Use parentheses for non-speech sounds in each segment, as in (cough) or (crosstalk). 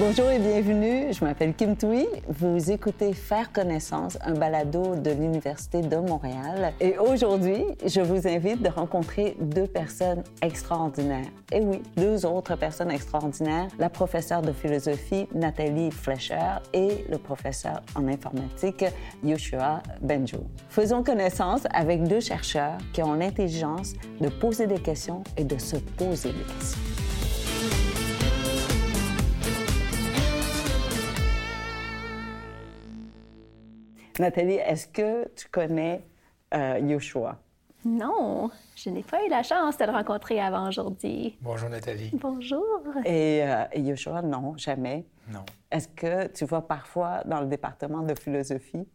Bonjour et bienvenue, je m'appelle Kim Tui. Vous écoutez Faire connaissance, un balado de l'Université de Montréal. Et aujourd'hui, je vous invite de rencontrer deux personnes extraordinaires. Et oui, deux autres personnes extraordinaires, la professeure de philosophie Nathalie Fleischer et le professeur en informatique Yoshua Benjo. Faisons connaissance avec deux chercheurs qui ont l'intelligence de poser des questions et de se poser des questions. Nathalie, est-ce que tu connais euh, Yoshua? Non, je n'ai pas eu la chance de le rencontrer avant aujourd'hui. Bonjour Nathalie. Bonjour. Et, euh, Yoshua, non, jamais. Non. Est-ce que tu vas parfois dans le département de philosophie?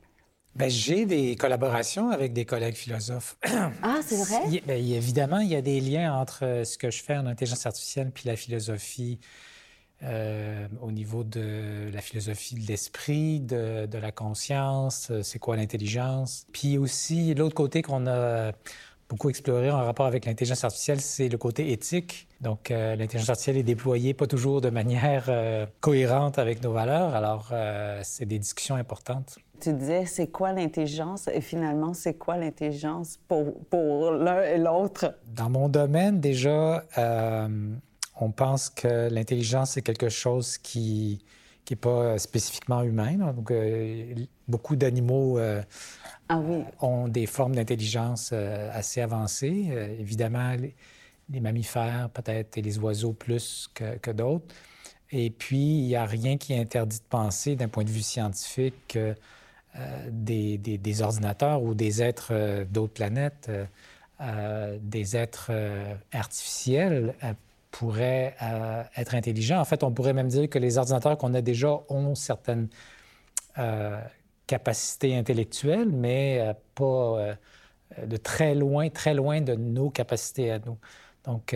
Ben, j'ai des collaborations avec des collègues philosophes. Ah, c'est vrai? Il- ben, il- évidemment, il y a des liens entre euh, ce que je fais en intelligence artificielle puis la philosophie euh, au niveau de la philosophie de l'esprit, de, de la conscience, euh, c'est quoi l'intelligence? Puis aussi, l'autre côté qu'on a beaucoup exploré en rapport avec l'intelligence artificielle, c'est le côté éthique. Donc, euh, l'intelligence artificielle est déployée pas toujours de manière euh, cohérente avec nos valeurs. Alors, c'est des discussions importantes. Tu disais, c'est quoi l'intelligence? Et finalement, c'est quoi l'intelligence pour, pour l'un et l'autre? Dans mon domaine, déjà, on pense que l'intelligence, c'est quelque chose qui n'est pas spécifiquement humain. Donc, euh, beaucoup d'animaux euh, Ah oui, ont des formes d'intelligence euh, assez avancées. Euh, évidemment, les, les mammifères peut-être et les oiseaux plus que, que d'autres. Et puis, il n'y a rien qui interdit de penser d'un point de vue scientifique que euh, des, des- des ordinateurs ou des êtres euh, d'autres planètes, euh, euh, des êtres euh, artificiels euh, pourraient euh, être intelligents. En fait, on pourrait même dire que les ordinateurs qu'on a déjà ont certaines euh, capacités intellectuelles, mais euh, pas euh, de très loin, très loin de nos capacités à nous. Donc,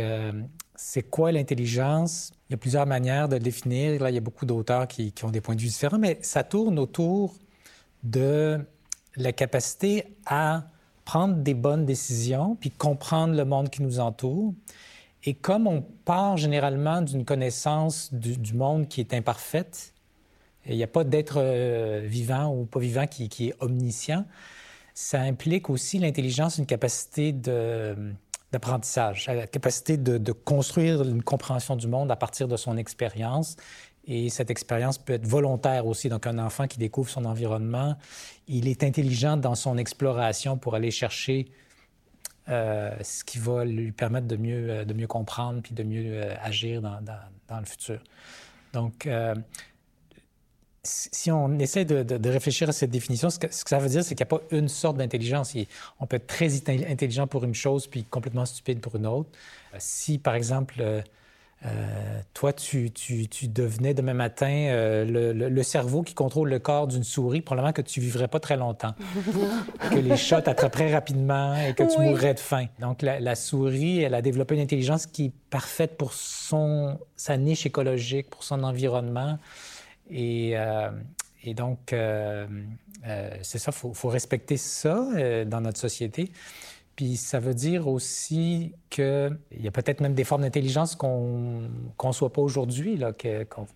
c'est quoi l'intelligence? Il y a plusieurs manières de le définir. Là, il y a beaucoup d'auteurs qui ont des points de vue différents, mais ça tourne autour de la capacité à prendre des bonnes décisions, puis comprendre le monde qui nous entoure. Et comme on part généralement d'une connaissance du, monde qui est imparfaite, il n'y a pas d'être euh, vivant ou pas vivant qui, est omniscient, ça implique aussi l'intelligence, une capacité d'apprentissage, la capacité de construire une compréhension du monde à partir de son expérience. Et cette expérience peut être volontaire aussi. Donc, un enfant qui découvre son environnement, il est intelligent dans son exploration pour aller chercher euh, ce qui va lui permettre de mieux, euh, de mieux comprendre puis de mieux euh, agir dans, dans- le futur. Donc, si on essaie de, de- réfléchir à cette définition, ce que, ce que ça veut dire, c'est qu'il n'y a pas une sorte d'intelligence. On peut être très intelli- intelligent pour une chose puis complètement stupide pour une autre. Si, par exemple, euh, toi, tu, tu- tu devenais demain matin euh, le, le- le cerveau qui contrôle le corps d'une souris, probablement que tu vivrais pas très longtemps. (laughs) que les chats t'attraperaient rapidement et que tu mourrais de faim. Donc, la, la souris, elle a développé une intelligence qui est parfaite pour son, sa niche écologique, pour son environnement. Et, euh, et donc, euh, c'est ça, il faut, faut respecter ça dans notre société. Puis ça veut dire aussi qu'il y a peut-être même des formes d'intelligence qu'on ne conçoit pas aujourd'hui,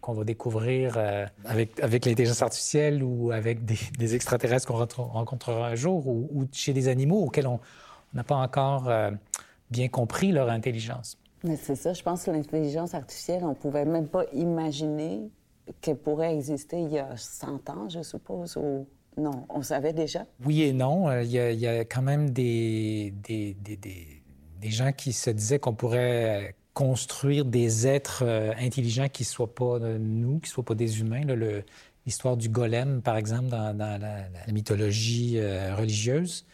qu'on va découvrir euh, avec, avec l'intelligence artificielle ou avec des, extraterrestres qu'on rencontrera un jour ou, chez des animaux auxquels on n'a pas encore euh, bien compris leur intelligence. c'est ça. Je pense que l'intelligence artificielle, on pouvait même pas imaginer qu'elle pourrait exister il y a 100 ans, je suppose, non, on savait déjà. Oui et non. Euh, Il y, a- il y a quand même des, des, des- des- gens qui se disaient qu'on pourrait construire des êtres euh, intelligents qui ne soient pas euh, nous, qui ne soient pas des humains. L'histoire du golem, par exemple, dans, dans la, la mythologie religieuse.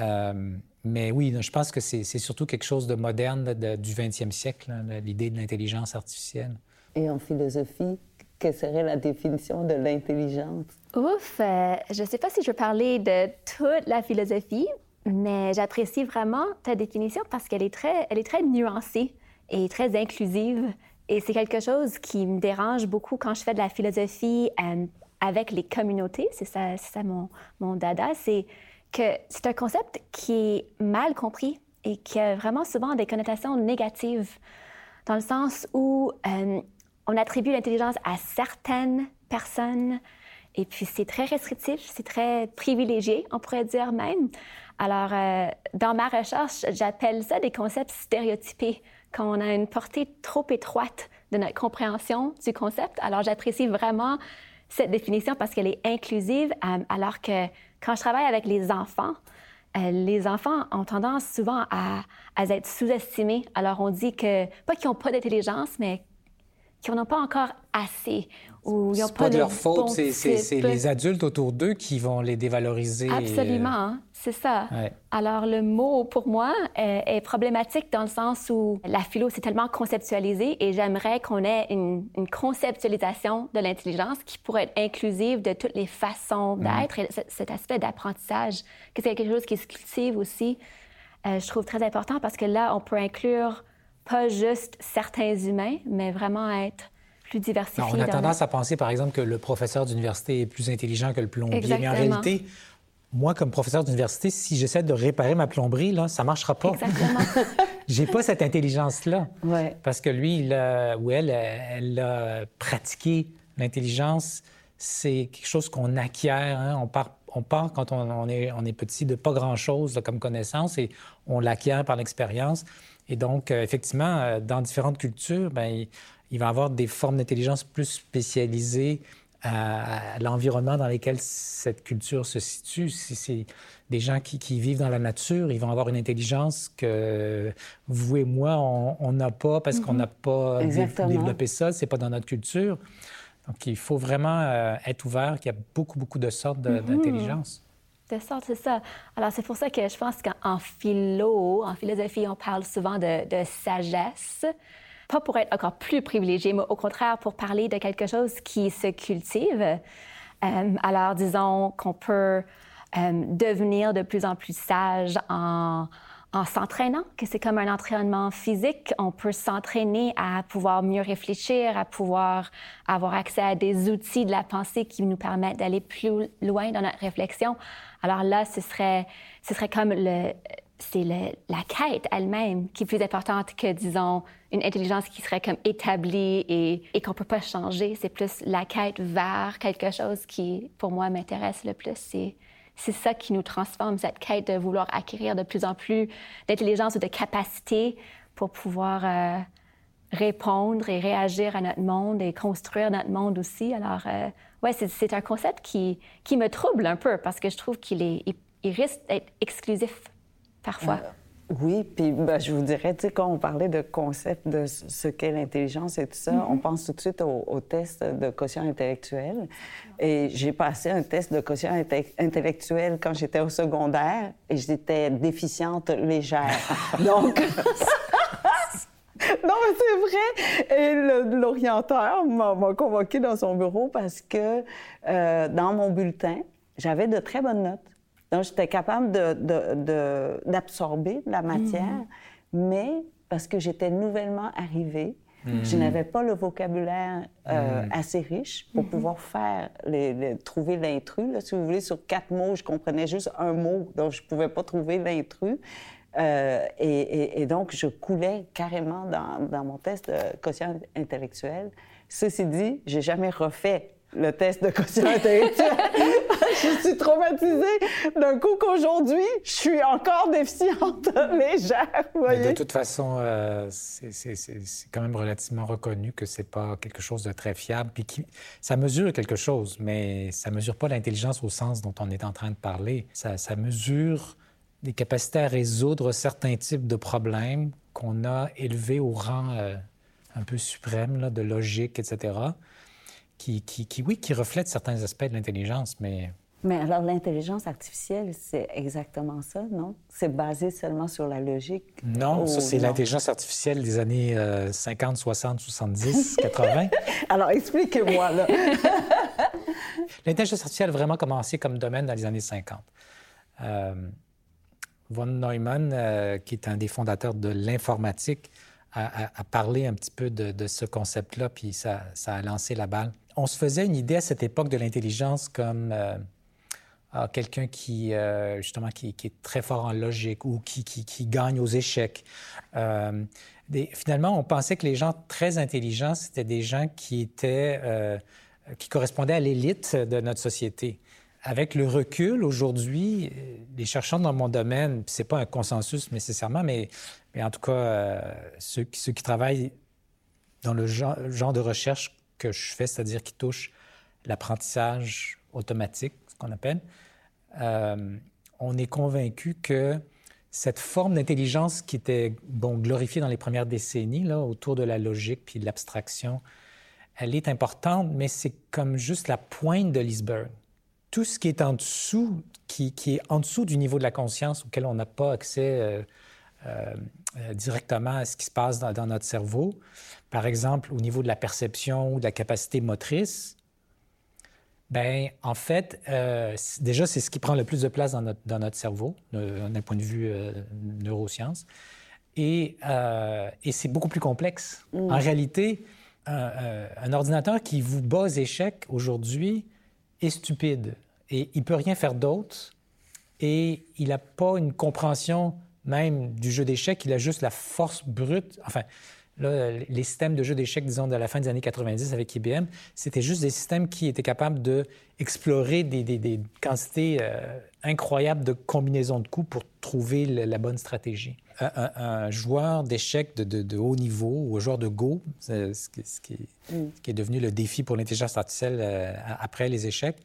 Euh, mais oui, je pense que c'est surtout quelque chose de moderne de- du 20e siècle, là, l'idée de l'intelligence artificielle. Et en philosophie, quelle serait la définition de l'intelligence? Ouf, euh, je ne sais pas si je veux parler de toute la philosophie, mais j'apprécie vraiment ta définition parce qu'elle est très, elle est très nuancée et très inclusive. Et c'est quelque chose qui me dérange beaucoup quand je fais de la philosophie euh, avec les communautés. C'est ça, ça mon, mon dada. C'est que c'est un concept qui est mal compris et qui a vraiment souvent des connotations négatives, dans le sens où euh, on attribue l'intelligence à certaines personnes. Et puis, c'est très restrictif, c'est très privilégié, on pourrait dire même. Alors, euh, dans ma recherche, j'appelle ça des concepts stéréotypés, quand on a une portée trop étroite de notre compréhension du concept. Alors, j'apprécie vraiment cette définition parce qu'elle est inclusive, euh, alors que quand je travaille avec les enfants, euh, les enfants ont tendance souvent à, à être sous-estimés. Alors, on dit que, pas qu'ils n'ont pas d'intelligence, mais qu'ils n'en ont pas encore assez. Ou ils pas, de leur faute, c'est les adultes autour d'eux qui vont les dévaloriser. Absolument, hein, c'est ça. Alors le mot, pour moi, est, problématique dans le sens où la philo, c'est tellement conceptualisé et j'aimerais qu'on ait une, conceptualisation de l'intelligence qui pourrait être inclusive de toutes les façons mm. d'être et cet aspect d'apprentissage, que c'est quelque chose qui se cultive aussi. Euh, je trouve très important parce que là, on peut inclure pas juste certains humains, mais vraiment être plus diversifié. on a tendance à penser, par exemple, que le professeur d'université est plus intelligent que le plombier. Mais en réalité, moi, comme professeur d'université, si j'essaie de réparer ma plomberie, là, ça marchera pas. Exactement. (laughs) J'ai pas cette intelligence-là. Ouais. Parce que lui, il ou elle, elle a pratiqué l'intelligence. C'est quelque chose qu'on acquiert. Hein. On part on part quand on, est, on est petit de pas grand-chose comme connaissance et on l'acquiert par l'expérience. Et donc, euh, effectivement, euh, dans différentes cultures, bien, il, va y avoir des formes d'intelligence plus spécialisées à, l'environnement dans lequel cette culture se situe. Si c'est des gens qui, vivent dans la nature, ils vont avoir une intelligence que vous et moi, on n'a pas parce qu'on mm-hmm. n'a pas développé ça, c'est pas dans notre culture. Donc, il faut vraiment euh, être ouvert qu'il y a beaucoup, beaucoup de sortes mm-hmm. d'intelligence de sorte, c'est ça. Alors, c'est pour ça que je pense qu'en philo, en philosophie, on parle souvent de, sagesse. Pas pour être encore plus privilégié, mais au contraire pour parler de quelque chose qui se cultive. Euh, alors, disons qu'on peut euh, devenir de plus en plus sage en, en s'entraînant, que c'est comme un entraînement physique. On peut s'entraîner à pouvoir mieux réfléchir, à pouvoir avoir accès à des outils de la pensée qui nous permettent d'aller plus loin dans notre réflexion. Alors là, ce serait, ce serait comme le, c'est la quête elle-même qui est plus importante que, disons, une intelligence qui serait comme établie et, et qu'on ne peut pas changer. C'est plus la quête vers quelque chose qui, pour moi, m'intéresse le plus. C'est c'est ça qui nous transforme, cette quête de vouloir acquérir de plus en plus d'intelligence ou de capacité pour pouvoir euh, répondre et réagir à notre monde et construire notre monde aussi. Alors, euh, ouais, c'est un concept qui, qui me trouble un peu parce que je trouve qu'il est, il, risque d'être exclusif parfois. Oui, puis ben, je vous dirais, tu sais, quand on parlait de concept de ce qu'est l'intelligence et tout ça, on mm-hmm. pense tout de suite au, test de quotient intellectuel. Et j'ai passé un test de quotient intellectuel quand j'étais au secondaire et j'étais déficiente légère. (laughs) Donc... (laughs) Non, mais c'est vrai. Et l'orienteur m'a convoqué dans son bureau parce que euh, dans mon bulletin, j'avais de très bonnes notes. Donc, j'étais capable d'absorber de, de, la matière, mhm. mais parce que j'étais nouvellement arrivée, je mhm. n'avais pas le vocabulaire euh, mhm. assez riche pour pouvoir faire, les, trouver l'intrus. Si vous voulez, sur quatre mots, je comprenais juste un mot, donc je ne pouvais pas trouver l'intrus. Euh, et, et, donc, je coulais carrément dans, dans mon test de quotient intellectuel. Ceci dit, j'ai jamais refait le test de quotient (laughs) intellectuel. (laughs) je suis traumatisée d'un coup qu'aujourd'hui, je suis encore déficiente (laughs) légère. Vous voyez? de toute façon, euh, c'est quand même relativement reconnu que c'est pas quelque chose de très fiable. Puis qui, ça mesure quelque chose, mais ça mesure pas l'intelligence au sens dont on est en train de parler. Ça, ça mesure des capacités à résoudre certains types de problèmes qu'on a élevés au rang euh, un peu suprême là, de logique, etc qui, qui, oui, qui reflète certains aspects de l'intelligence, mais... Mais alors, l'intelligence artificielle, c'est exactement ça, non? C'est basé seulement sur la logique? Non, ça, c'est l'intelligence artificielle des années 50, 60, 70, 80. alors, expliquez-moi, là. (laughs) l'intelligence artificielle a vraiment commencé comme domaine dans les années 50. Euh, von Neumann, euh, qui est un des fondateurs de l'informatique, a, parlé un petit peu de, de ce concept-là, puis ça, ça, a lancé la balle on se faisait une idée à cette époque de l'intelligence comme euh, à quelqu'un qui, euh, justement, qui, est très fort en logique ou qui, gagne aux échecs. Euh, finalement, on pensait que les gens très intelligents, c'était des gens qui étaient, qui correspondaient à l'élite de notre société. Avec le recul, aujourd'hui, les chercheurs dans mon domaine, c'est pas un consensus nécessairement, mais, en tout cas, ceux, qui travaillent dans le genre de recherche que je fais, c'est-à-dire qui touche l'apprentissage automatique, ce qu'on appelle, euh, on est convaincu que cette forme d'intelligence qui était bon, glorifiée dans les premières décennies, là, autour de la logique puis de l'abstraction, elle est importante, mais c'est comme juste la pointe de l'iceberg. Tout ce qui est en dessous, qui, est en dessous du niveau de la conscience auquel on n'a pas accès euh, euh, directement à ce qui se passe dans, notre cerveau, par exemple au niveau de la perception ou de la capacité motrice, ben en fait, euh, déjà, c'est ce qui prend le plus de place dans notre, dans notre cerveau, d'un point de vue euh, neurosciences. Et, euh, et c'est beaucoup plus complexe. Mm. En réalité, un, ordinateur qui vous bat aux échecs aujourd'hui est stupide et il peut rien faire d'autre et il n'a pas une compréhension même du jeu d'échecs, il a juste la force brute. Enfin, les systèmes de jeux d'échecs, disons, de la fin des années 90 avec IBM, c'était juste des systèmes qui étaient capables d'explorer des, des, quantités euh, incroyables de combinaisons de coups pour trouver la, bonne stratégie. Un, joueur d'échecs de, haut niveau ou un joueur de Go, ce, qui, ce, qui, est devenu le défi pour l'intelligence artificielle euh, après les échecs,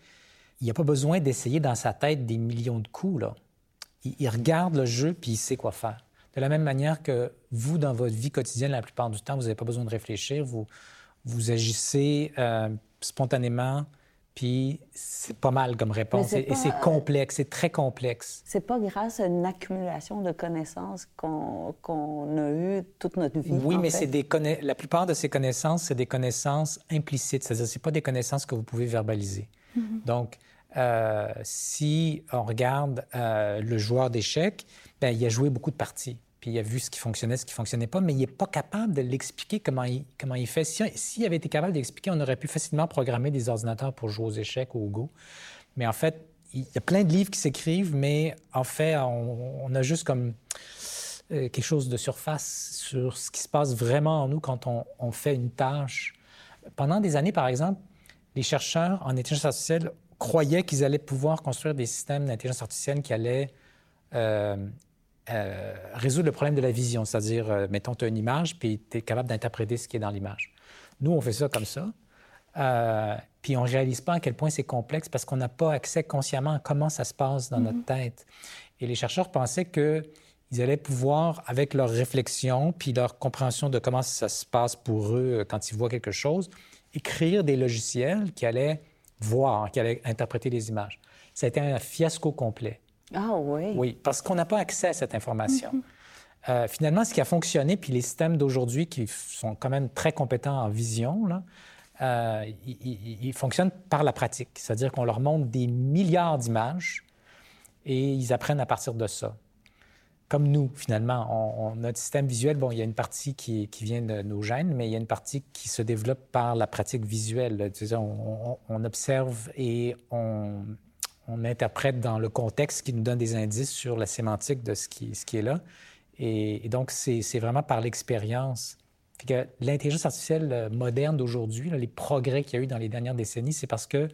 il n'a pas besoin d'essayer dans sa tête des millions de coups. Là. il regarde le jeu puis il sait quoi faire. De la même manière que vous, dans votre vie quotidienne, la plupart du temps, vous n'avez pas besoin de réfléchir, vous, vous agissez euh, spontanément, puis c'est pas mal comme réponse. Et, c'est complexe, c'est très complexe. C'est pas grâce à une accumulation de connaissances qu'on a eu toute notre vie. Oui, mais c'est des la plupart de ces connaissances, c'est des connaissances implicites, c'est-à-dire c'est pas des connaissances que vous pouvez verbaliser. Mm-hmm. Donc, euh, si on regarde euh, le joueur d'échecs, ben, il a joué beaucoup de parties. Puis il a vu ce qui fonctionnait, ce qui fonctionnait pas, mais il n'est pas capable de l'expliquer comment il, comment il fait. S'il si, avait été capable d'expliquer, on aurait pu facilement programmer des ordinateurs pour jouer aux échecs ou au Go. Mais en fait, il y a plein de livres qui s'écrivent, mais en fait, on, a juste comme euh, quelque chose de surface sur ce qui se passe vraiment en nous quand on, on fait une tâche. Pendant des années, par exemple, les chercheurs en intelligence artificielle croyaient qu'ils allaient pouvoir construire des systèmes d'intelligence artificielle qui allaient euh, euh, résoudre le problème de la vision, c'est-à-dire, euh, mettons, tu as une image, puis tu es capable d'interpréter ce qui est dans l'image. Nous, on fait ça comme ça, puis on ne réalise pas à quel point c'est complexe parce qu'on n'a pas accès consciemment à comment ça se passe dans notre mm-hmm. tête. Et les chercheurs pensaient qu'ils allaient pouvoir, avec leur réflexion, puis leur compréhension de comment ça se passe pour eux quand ils voient quelque chose, écrire des logiciels qui allaient voir, qui allait interpréter les images. Ça a été un fiasco complet. Ah oui? Oui, parce qu'on n'a pas accès à cette information. Mhm. Euh, finalement, ce qui a fonctionné, puis les systèmes d'aujourd'hui qui sont quand même très compétents en vision, là, euh, ils, fonctionnent par la pratique. C'est-à-dire qu'on leur montre des milliards d'images et ils apprennent à partir de ça comme nous, finalement. On, notre système visuel, bon, il y a une partie qui, vient de nos gènes, mais il y a une partie qui se développe par la pratique visuelle. On, on, observe et on, interprète dans le contexte qui nous donne des indices sur la sémantique de ce qui, ce qui est là. Et, donc, c'est vraiment par l'expérience. L'intelligence artificielle euh, moderne d'aujourd'hui, les progrès qu'il y a eu dans les dernières décennies, c'est parce que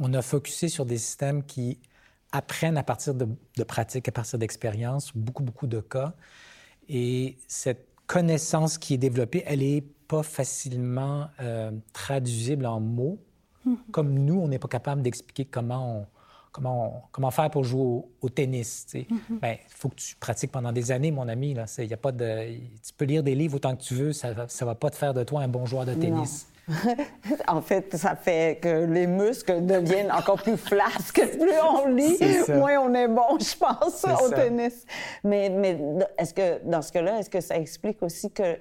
on a focusé sur des systèmes qui apprennent à partir de, pratiques, à partir d'expériences, beaucoup, beaucoup de cas. Et cette connaissance qui est développée, elle n'est pas facilement euh, traduisible en mots. Comme nous, on n'est pas capable d'expliquer comment comment, comment faire pour jouer au, tennis. Il mm-hmm. ben, faut que tu pratiques pendant des années, mon ami. Là. Y a pas de... Tu peux lire des livres autant que tu veux, ça ne va pas te faire de toi un bon joueur de tennis. (laughs) en fait, ça fait que les muscles deviennent encore plus flasques. Plus on lit, moins on est bon, je pense, au tennis. Mais, mais est-ce que, dans ce cas-là, est-ce que ça explique aussi que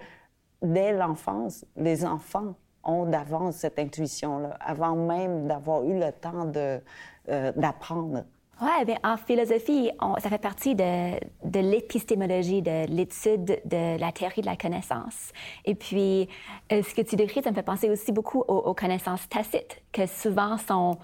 dès l'enfance, les enfants ont d'avance cette intuition-là, avant même d'avoir eu le temps euh, d'apprendre? Oui, bien, en philosophie, ça fait partie de, l'épistémologie, de l'étude de la théorie de la connaissance. Et puis, euh, ce que tu décris, ça me fait penser aussi beaucoup aux, connaissances tacites, que souvent sont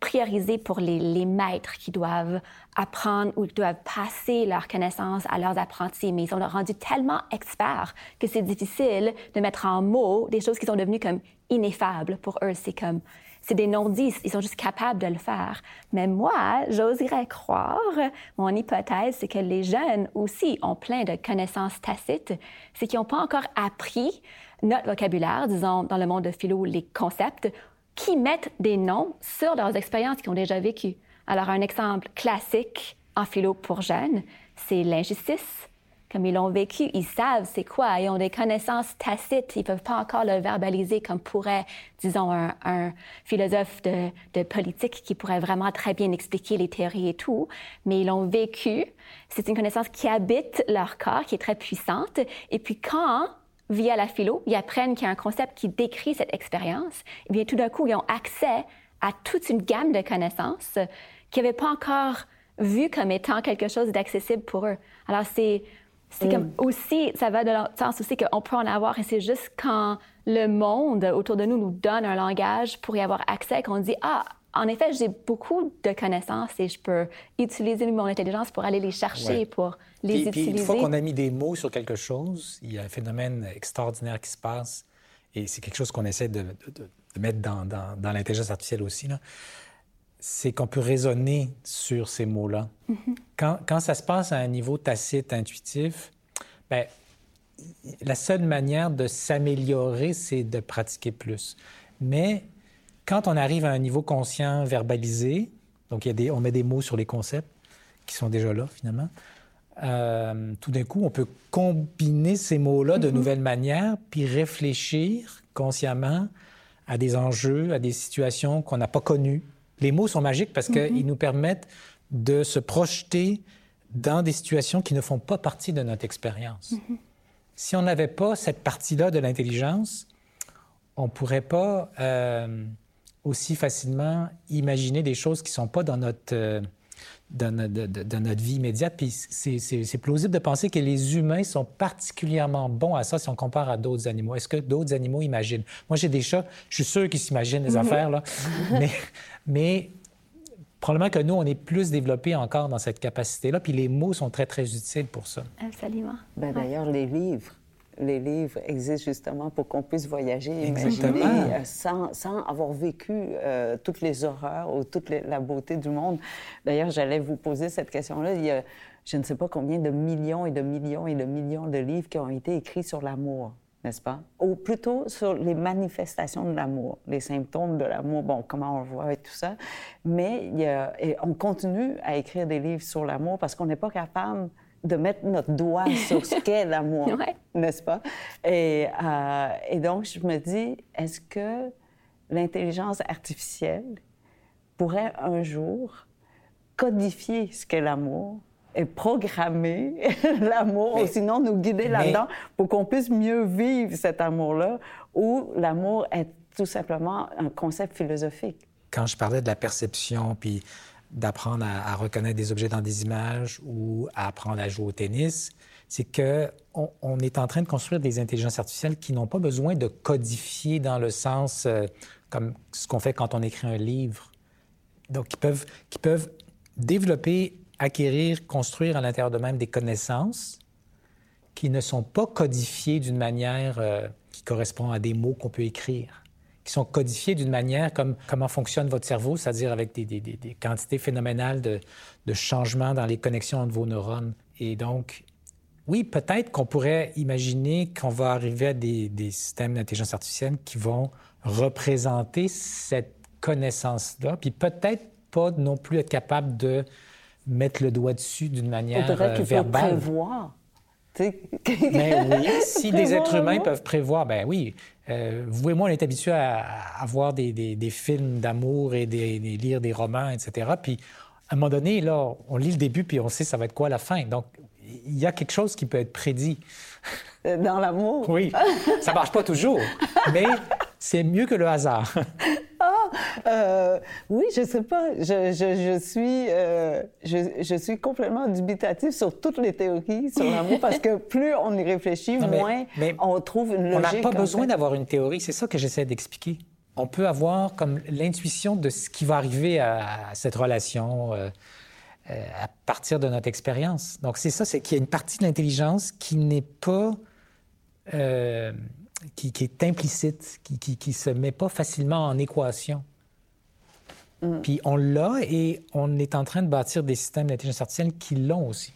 priorisé pour les, maîtres qui doivent apprendre ou doivent passer leurs connaissances à leurs apprentis, mais ils sont rendus tellement experts que c'est difficile de mettre en mots des choses qui sont devenues comme ineffables pour eux. C'est comme c'est des non-dits, ils sont juste capables de le faire. Mais moi, j'oserais croire, mon hypothèse, c'est que les jeunes aussi ont plein de connaissances tacites, c'est qu'ils n'ont pas encore appris notre vocabulaire, disons, dans le monde de philo, les concepts, qui mettent des noms sur leurs expériences qu'ils ont déjà vécues. Alors, un exemple classique en philo pour jeunes, c'est l'injustice, comme ils l'ont vécu, ils savent c'est quoi, ils ont des connaissances tacites, ils ne peuvent pas encore le verbaliser comme pourrait, disons, un, philosophe de, de, politique qui pourrait vraiment très bien expliquer les théories et tout, mais ils l'ont vécu. C'est une connaissance qui habite leur corps, qui est très puissante. Et puis quand, via la philo, ils apprennent qu'il y a un concept qui décrit cette expérience, et eh bien tout d'un coup, ils ont accès à toute une gamme de connaissances qu'ils n'avaient pas encore vu comme étant quelque chose d'accessible pour eux. Alors c'est c'est comme mm. aussi, ça va de le sens aussi qu'on peut en avoir, et c'est juste quand le monde autour de nous nous donne un langage pour y avoir accès qu'on dit Ah, en effet, j'ai beaucoup de connaissances et je peux utiliser mon intelligence pour aller les chercher, pour les utiliser. Puis une fois qu'on a mis des mots sur quelque chose, il y a un phénomène extraordinaire qui se passe et c'est quelque chose qu'on essaie de, mettre dans, dans, dans l'intelligence artificielle aussi. Là c'est qu'on peut raisonner sur ces mots-là. Mm-hmm. quand, quand, ça se passe à un niveau tacite, intuitif, bien, la seule manière de s'améliorer, c'est de pratiquer plus. Mais quand on arrive à un niveau conscient, verbalisé, donc il y a des, on met des mots sur les concepts qui sont déjà là finalement, euh, tout d'un coup, on peut combiner ces mots-là de mm-hmm. nouvelles manières, puis réfléchir consciemment à des enjeux, à des situations qu'on n'a pas connues, les mots sont magiques parce qu'ils mhm. nous permettent de se projeter dans des situations qui ne font pas partie de notre expérience. Mhm. Si on n'avait pas cette partie-là de l'intelligence, on ne pourrait pas euh, aussi facilement imaginer des choses qui ne sont pas dans notre, euh, dans, notre vie immédiate. Puis c'est plausible de penser que les humains sont particulièrement bons à ça si on compare à d'autres animaux. Est-ce que d'autres animaux imaginent? Moi, j'ai des chats, je suis sûr qu'ils s'imaginent les affaires, là. (laughs) mais, mais probablement que nous, on est plus développés encore dans cette capacité-là. Puis les mots sont très, très utiles pour ça. Absolument. Ben, D'ailleurs, les livres les livres existent justement pour qu'on puisse voyager, imaginer, euh, sans, sans, avoir vécu euh, toutes les horreurs ou toute la beauté du monde. D'ailleurs, j'allais vous poser cette question-là. Il y a, je ne sais pas combien de millions et de millions et de millions de livres qui ont été écrits sur l'amour, n'est-ce pas? Ou plutôt sur les manifestations de l'amour, les symptômes de l'amour, bon, comment on voit et tout ça. Mais il y a, et on continue à écrire des livres sur l'amour parce qu'on n'est pas capable de mettre notre doigt (laughs) sur ce qu'est l'amour, n'est-ce pas? Et, euh, et, donc, je me dis, est-ce que l'intelligence artificielle pourrait un jour codifier ce qu'est l'amour et programmer (laughs) l'amour, ou sinon nous guider là-dedans pour qu'on puisse mieux vivre cet amour-là, ou l'amour est tout simplement un concept philosophique? Quand je parlais de la perception, puis d'apprendre à, reconnaître des objets dans des images ou à apprendre à jouer au tennis, c'est que on, est en train de construire des intelligences artificielles qui n'ont pas besoin de codifier dans le sens euh, comme ce qu'on fait quand on écrit un livre. Donc, qui peuvent, qui peuvent développer, acquérir, construire à l'intérieur d'eux-mêmes des connaissances qui ne sont pas codifiées d'une manière euh, qui correspond à des mots qu'on peut écrire qui sont codifiés d'une manière comme comment fonctionne votre cerveau, c'est-à-dire avec des, des, des, quantités phénoménales de, de changements dans les connexions entre vos neurones. Et donc, oui, peut-être qu'on pourrait imaginer qu'on va arriver à des, des systèmes d'intelligence artificielle qui vont représenter cette connaissance-là, puis peut-être pas non plus être capable de mettre le doigt dessus d'une manière euh, verbale. prévoir. Mais oui, si (laughs) des êtres humains peuvent prévoir, ben oui. Euh, vous et moi, on est habitués à, à voir des, des, des films d'amour et des, lire des romans, etc. Puis, à un moment donné, là, on lit le début, puis on sait ça va être quoi la fin. Donc, il y a quelque chose qui peut être prédit. Euh, dans l'amour? Oui. (laughs) Ça marche pas toujours, mais c'est mieux que le hasard. (laughs) Euh, oui, je sais pas. Je, je, suis, euh, je, je, suis complètement dubitatif sur toutes les théories sur l'amour parce que (laughs) plus on y réfléchit, moins on trouve une logique. On n'a pas besoin d'avoir une théorie. C'est ça que j'essaie d'expliquer. on peut avoir comme l'intuition de ce qui va arriver à, cette relation euh, à partir de notre expérience. Donc, c'est ça, c'est qu'il y a une partie de l'intelligence qui n'est pas... Euh, qui, est implicite, qui ne se met pas facilement en équation. Mm. Puis on l'a et on est en train de bâtir des systèmes d'intelligence artificielle qui l'ont aussi.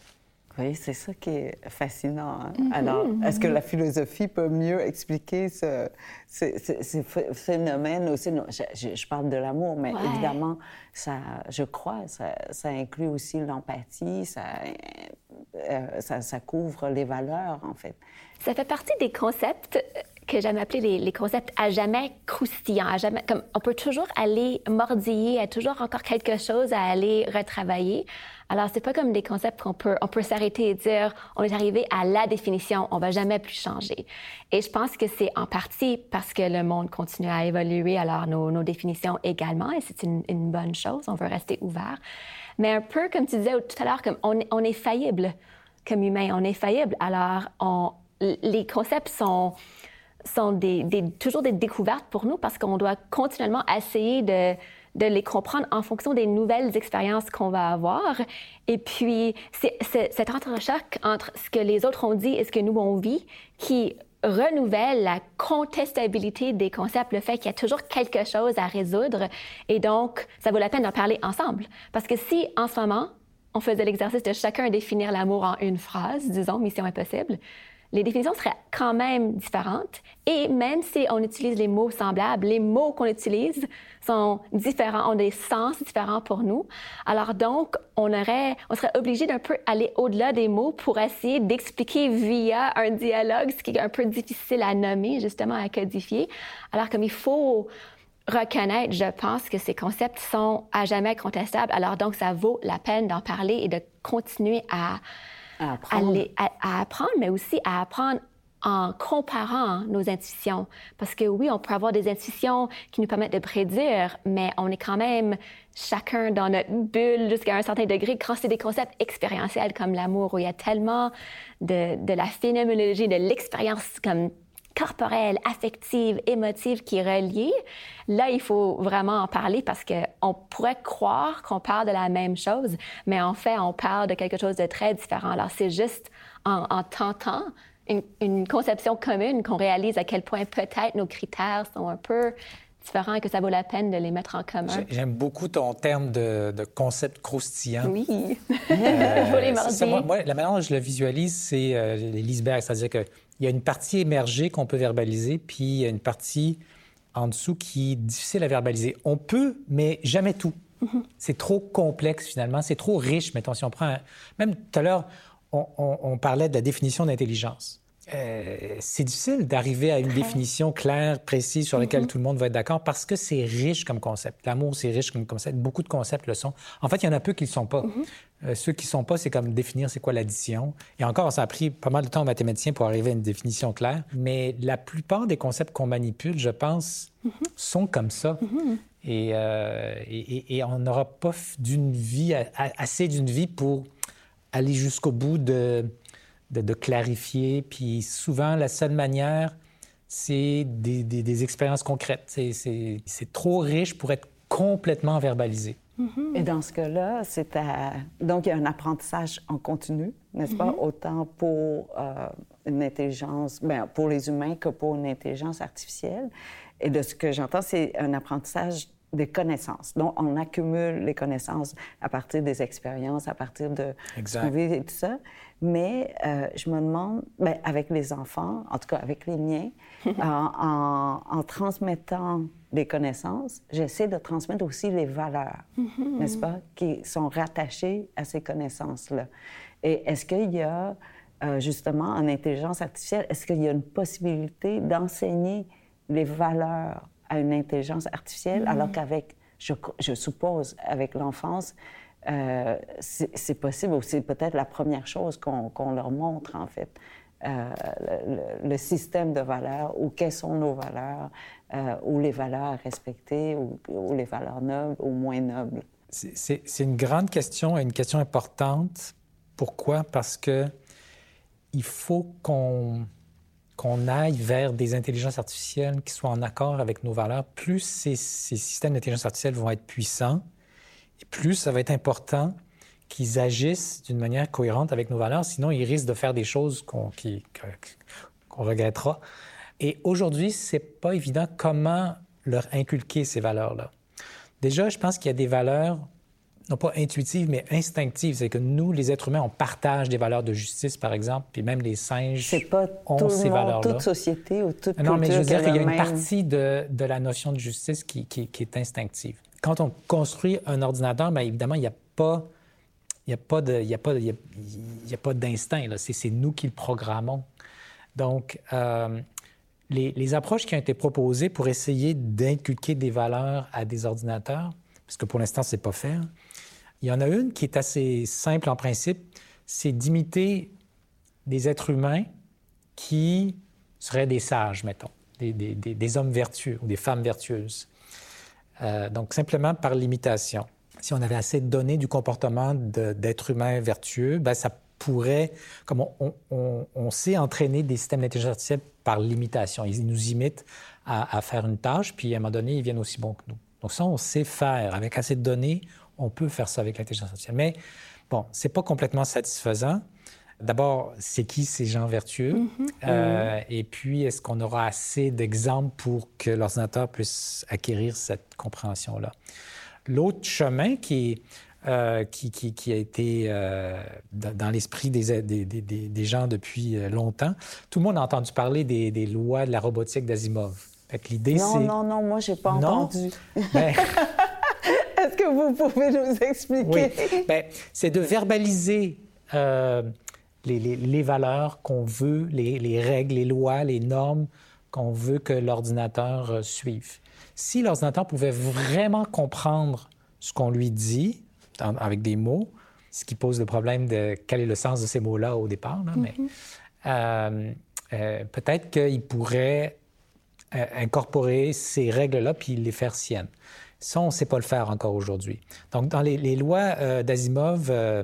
Oui, c'est ça qui est fascinant. Hein. Mm-hmm, Alors, est-ce que mm-hmm. la philosophie peut mieux expliquer ce, ces phénomènes aussi? je, parle de l'amour, mais évidemment, ça, je crois, ça, ça inclut aussi l'empathie, ça, euh, ça, ça, couvre les valeurs, en fait. Ça fait partie des concepts que j'aime appeler les, concepts à jamais croustillants, à jamais, comme on peut toujours aller mordiller, a toujours encore quelque chose à aller retravailler. Alors, c'est pas comme des concepts qu'on peut, on peut s'arrêter et dire, on est arrivé à la définition, on va jamais plus changer. Et je pense que c'est en partie parce que le monde continue à évoluer, alors nos, définitions également, et c'est une, une, bonne chose, on veut rester ouvert. Mais un peu comme tu disais tout à l'heure, comme on, on est faillible comme humain, on est faillible. Alors, on, les concepts sont, sont toujours des découvertes pour nous parce qu'on doit continuellement essayer de, de, les comprendre en fonction des nouvelles expériences qu'on va avoir. Et puis, c'est cet entrechoc entre ce que les autres ont dit et ce que nous, on vit qui renouvelle la contestabilité des concepts, le fait qu'il y a toujours quelque chose à résoudre. Et donc, ça vaut la peine d'en parler ensemble. Parce que si, en ce moment, on faisait l'exercice de chacun définir l'amour en une phrase, disons, mission impossible, les définitions seraient quand même différentes. Et même si on utilise les mots semblables, les mots qu'on utilise sont différents, ont des sens différents pour nous. Alors donc, on, serait obligé d'un peu aller au-delà des mots pour essayer d'expliquer via un dialogue, ce qui est un peu difficile à nommer, justement, à codifier. Alors comme il faut reconnaître, je pense que ces concepts sont à jamais contestables. Alors donc, ça vaut la peine d'en parler et de continuer à à apprendre. À, apprendre, mais aussi à apprendre en comparant nos intuitions. Parce que oui, on peut avoir des intuitions qui nous permettent de prédire, mais on est quand même chacun dans notre bulle jusqu'à un certain degré quand c'est des concepts expérientiels comme l'amour, où il y a tellement de, de la phénoménologie, de l'expérience comme corporelle, affective, émotive qui est reliée, là, il faut vraiment en parler parce qu'on pourrait croire qu'on parle de la même chose, mais en fait, on parle de quelque chose de très différent. Alors, c'est juste en, tentant une, conception commune qu'on réalise à quel point peut-être nos critères sont un peu différents et que ça vaut la peine de les mettre en commun. J'aime beaucoup ton terme de, concept croustillant. Oui, euh, (laughs) je voulais moi, moi, la manière dont je le visualise, c'est euh, les l'iceberg, c'est-à-dire que il y a une partie émergée qu'on peut verbaliser, puis il y a une partie en dessous qui est difficile à verbaliser. On peut, mais jamais tout. Mm-hmm. C'est trop complexe finalement, c'est trop riche. Mettons, si on prend... Même tout à l'heure, on, parlait de la définition d'intelligence. Euh, c'est difficile d'arriver à une définition claire, précise, sur laquelle mm-hmm. tout le monde va être d'accord parce que c'est riche comme concept. L'amour, c'est riche comme concept. Beaucoup de concepts le sont. En fait, il y en a peu qui ne le sont pas. Mm-hmm. Euh, ceux qui ne sont pas, c'est comme définir c'est quoi l'addition. Et encore, ça a pris pas mal de temps aux mathématiciens pour arriver à une définition claire. Mais la plupart des concepts qu'on manipule, je pense, mm-hmm. sont comme ça. Euh, et, et, on n'aura pas d'une vie, assez d'une vie pour aller jusqu'au bout de de, clarifier. Puis souvent, la seule manière, c'est des, expériences concrètes. C'est trop riche pour être complètement verbalisé. Mm-hmm. Et dans ce cas-là, c'est donc il y a un apprentissage en continu, n'est-ce pas, mm-hmm. autant pour euh, une intelligence, bien, pour les humains que pour une intelligence artificielle. Et de ce que j'entends, c'est un apprentissage des connaissances. Donc, on accumule les connaissances à partir des expériences, à partir de exact. et tout ça. Mais euh, je me demande, ben, avec les enfants, en tout cas avec les miens, (laughs) en, en, transmettant des connaissances, j'essaie de transmettre aussi les valeurs, mm-hmm. n'est-ce pas, qui sont rattachées à ces connaissances-là. Et est-ce qu'il y a, euh, justement, en intelligence artificielle, est-ce qu'il y a une possibilité d'enseigner les valeurs à une intelligence artificielle, alors mm-hmm. qu'avec, je, je, suppose, avec l'enfance, euh, c'est possible ou c'est peut-être la première chose qu'on leur montre, en fait. Euh, le, système de valeurs ou quelles sont nos valeurs euh, ou les valeurs à respecter ou, les valeurs nobles ou moins nobles. C'est une grande question et une question importante. Pourquoi? Parce que il faut qu'on aille vers des intelligences artificielles qui soient en accord avec nos valeurs, plus ces, systèmes d'intelligence artificielle vont être puissants, plus ça va être important qu'ils agissent d'une manière cohérente avec nos valeurs, sinon ils risquent de faire des choses qu'on regrettera. Et aujourd'hui, c'est pas évident comment leur inculquer ces valeurs-là. Déjà, je pense qu'il y a des valeurs non pas intuitives, mais instinctives. C'est que nous, les êtres humains, on partage des valeurs de justice, par exemple, puis même les singes C'est pas ont ces valeurs-là. toute société ou toute Non, mais je veux dire qu'il y a une partie de, de, la notion de justice qui, qui, est instinctive. Quand on construit un ordinateur, bien évidemment, il n'y a pas... D'instinct. C'est nous qui le programmons. Donc, euh, les, approches qui ont été proposées pour essayer d'inculquer des valeurs à des ordinateurs, parce que pour l'instant, c'est pas fait, il y en a une qui est assez simple en principe, c'est d'imiter des êtres humains qui seraient des sages, mettons, des, hommes vertueux ou des femmes vertueuses. Euh, donc, simplement par l'imitation. Si on avait assez de données du comportement d'êtres humains vertueux, ben, ça pourrait, comme on, sait entraîner des systèmes d'intelligence artificielle par l'imitation. Ils nous imitent à, à, faire une tâche, puis à un moment donné, ils viennent aussi bons que nous. Donc ça, on sait faire. Avec assez de données, on peut faire ça avec l'intelligence artificielle. Mais bon, c'est pas complètement satisfaisant. D'abord, c'est qui ces gens vertueux? Mm-hmm. Euh, et puis, est-ce qu'on aura assez d'exemples pour que l'ordinateur puisse acquérir cette compréhension-là? L'autre chemin qui, euh, qui, qui, a été euh, dans l'esprit des, des, des, des, gens depuis longtemps, tout le monde a entendu parler des, lois de la robotique d'Asimov. L'idée, c'est... Non, non, non, moi, j'ai pas entendu. Ben, (laughs) Est-ce que vous pouvez nous expliquer? Oui. Ben, c'est de verbaliser euh, les, les, valeurs qu'on veut, les, les, règles, les lois, les normes qu'on veut que l'ordinateur euh, suive. Si l'ordinateur pouvait vraiment comprendre ce qu'on lui dit avec des mots, ce qui pose le problème de quel est le sens de ces mots-là au départ, mais mm-hmm. euh, peut-être qu'il pourrait incorporer ces règles-là puis les faire siennes. Ça, on ne sait pas le faire encore aujourd'hui. Donc, dans les, lois euh, d'Asimov, euh, euh,